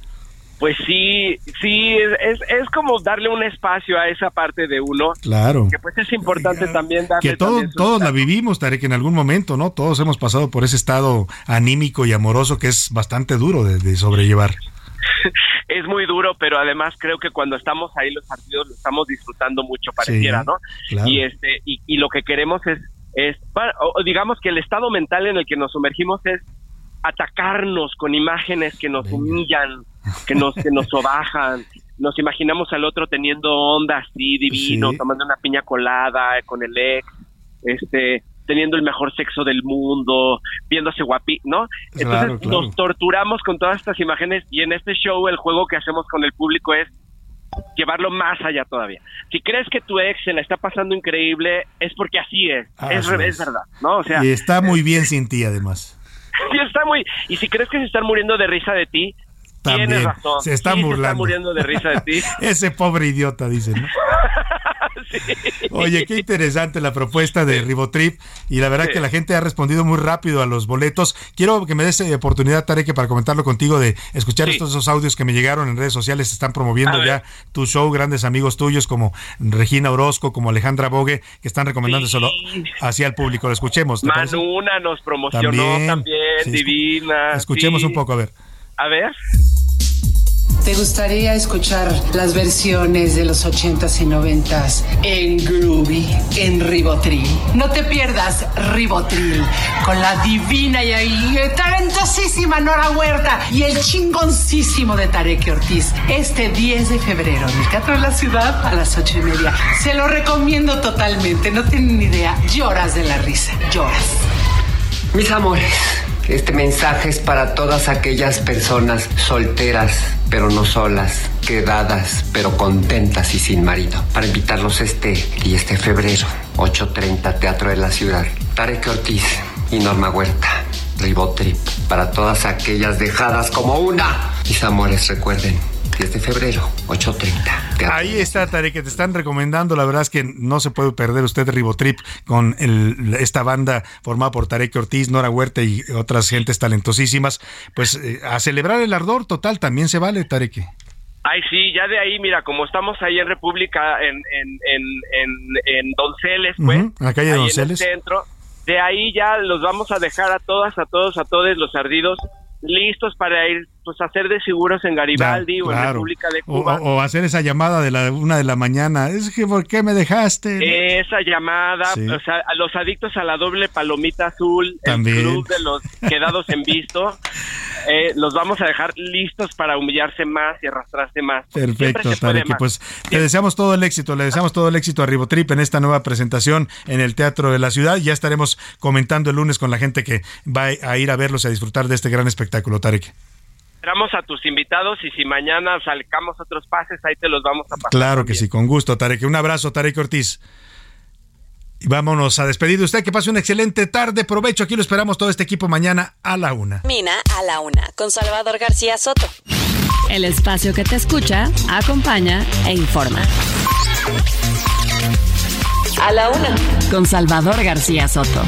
S32: pues sí, sí, es, es, es como darle un espacio a esa parte de uno.
S2: Claro.
S32: Que pues es importante también darle
S2: Que todo- todos la vivimos, Tarek, en algún momento, ¿no? Todos hemos pasado por ese estado anímico y amoroso que es bastante duro de, de sobrellevar.
S32: es muy duro, pero además creo que cuando estamos ahí los partidos lo estamos disfrutando mucho, pareciera,
S2: Sí,
S32: ¿no?
S2: claro.
S32: Y este y, y lo que queremos es es o digamos que el estado mental en el que nos sumergimos es atacarnos con imágenes que nos humillan, que nos que nos sobajan. Nos imaginamos al otro teniendo onda así divino,
S2: Sí.
S32: tomando una piña colada con el ex, este teniendo el mejor sexo del mundo, viéndose guapi, ¿no? Entonces
S2: Claro, claro.
S32: nos torturamos con todas estas imágenes y en este show el juego que hacemos con el público es llevarlo más allá todavía. Si crees que tu ex se la está pasando increíble, es porque así es,
S2: Ah,
S32: es,
S2: así
S32: re-
S2: es.
S32: es verdad, ¿no? O sea,
S2: y está muy bien sin ti, además.
S32: sí está muy y si crees que se están muriendo de risa de ti,
S2: También.
S32: tienes razón.
S2: Se están
S32: Sí
S2: burlando.
S32: muriendo de risa de ti.
S2: Ese pobre idiota, dicen. ¿no? Oye, qué interesante la propuesta de Ribotrip y la verdad
S32: Sí.
S2: que la gente ha respondido muy rápido a los boletos. Quiero que me des eh, oportunidad, Tarek, para comentarlo contigo, de escuchar
S32: Sí.
S2: estos esos audios que me llegaron en redes sociales. Están promoviendo ya tu show, grandes amigos tuyos como Regina Orozco, como Alejandra Bogue, que están recomendando solo hacia el público. Lo escuchemos. ¿te parece?
S32: Manuna nos promocionó
S2: También,
S32: divina.
S2: Escuchemos un poco, a ver.
S32: A ver.
S12: ¿Te gustaría escuchar las versiones de los 80s y 90s en Groovy, en Ribotril? No te pierdas Ribotril con la divina y, talentosísima Nora Huerta y el chingoncísimo de Tarek Ortiz este 10 de febrero en el Teatro de la Ciudad a las 8 y media. Se lo recomiendo totalmente, no tienen ni idea. Lloras de la risa, lloras.
S33: Mis amores, este mensaje es para todas aquellas personas solteras, pero no solas, quedadas, pero contentas y sin marido, para invitarlos este y este febrero, 8.30, Teatro de la Ciudad. Tarek Ortiz y Norma Huerta, Ribotrip, para todas aquellas dejadas como una. Mis amores, recuerden, 10 de febrero, 8.30. Teatro
S2: Ahí está, Tarek, que te están recomendando. La verdad es que no se puede perder usted Ribotrip con el- esta banda formada por Tarek Ortiz, Nora Huerta y otras gentes talentosísimas. Pues eh, a celebrar el ardor total también se vale, Tarek.
S32: Ay, sí, ya de ahí, mira, como estamos ahí en República, en, en, en, en, en Donceles, pues,
S2: la calle
S32: ahí
S2: Donceles.
S32: en el centro, de ahí ya los vamos a dejar a todas, a todos, a todos los ardidos listos para ir, pues, hacer de seguros en Garibaldi
S2: Ya,
S32: o en. República de Cuba.
S2: o- o hacer esa llamada de la una de la mañana. Es que, ¿por qué me dejaste?
S32: Esa llamada,
S2: Sí.
S32: o sea, a los adictos a la doble palomita azul,
S2: También.
S32: el club de los quedados en visto, eh, los vamos a dejar listos para humillarse más y arrastrarse más.
S2: Perfecto, Tarek. Pues te deseamos todo el éxito, le deseamos todo el éxito a Ribotrip en esta nueva presentación en el Teatro de la Ciudad. Ya estaremos comentando el lunes con la gente que va a ir a verlos y a disfrutar de este gran espectáculo, Tarek.
S32: Esperamos a tus invitados y si mañana sacamos otros pases, ahí te los vamos a pasar.
S2: Claro que sí, con gusto, Tarek. Un abrazo, Tarek Ortiz. Y vámonos a despedir de usted. Que pase una excelente tarde. Provecho. Aquí lo esperamos todo este equipo mañana a la una.
S3: Mina a la una con Salvador García Soto. El espacio que te escucha, acompaña e informa. A la una con Salvador García Soto.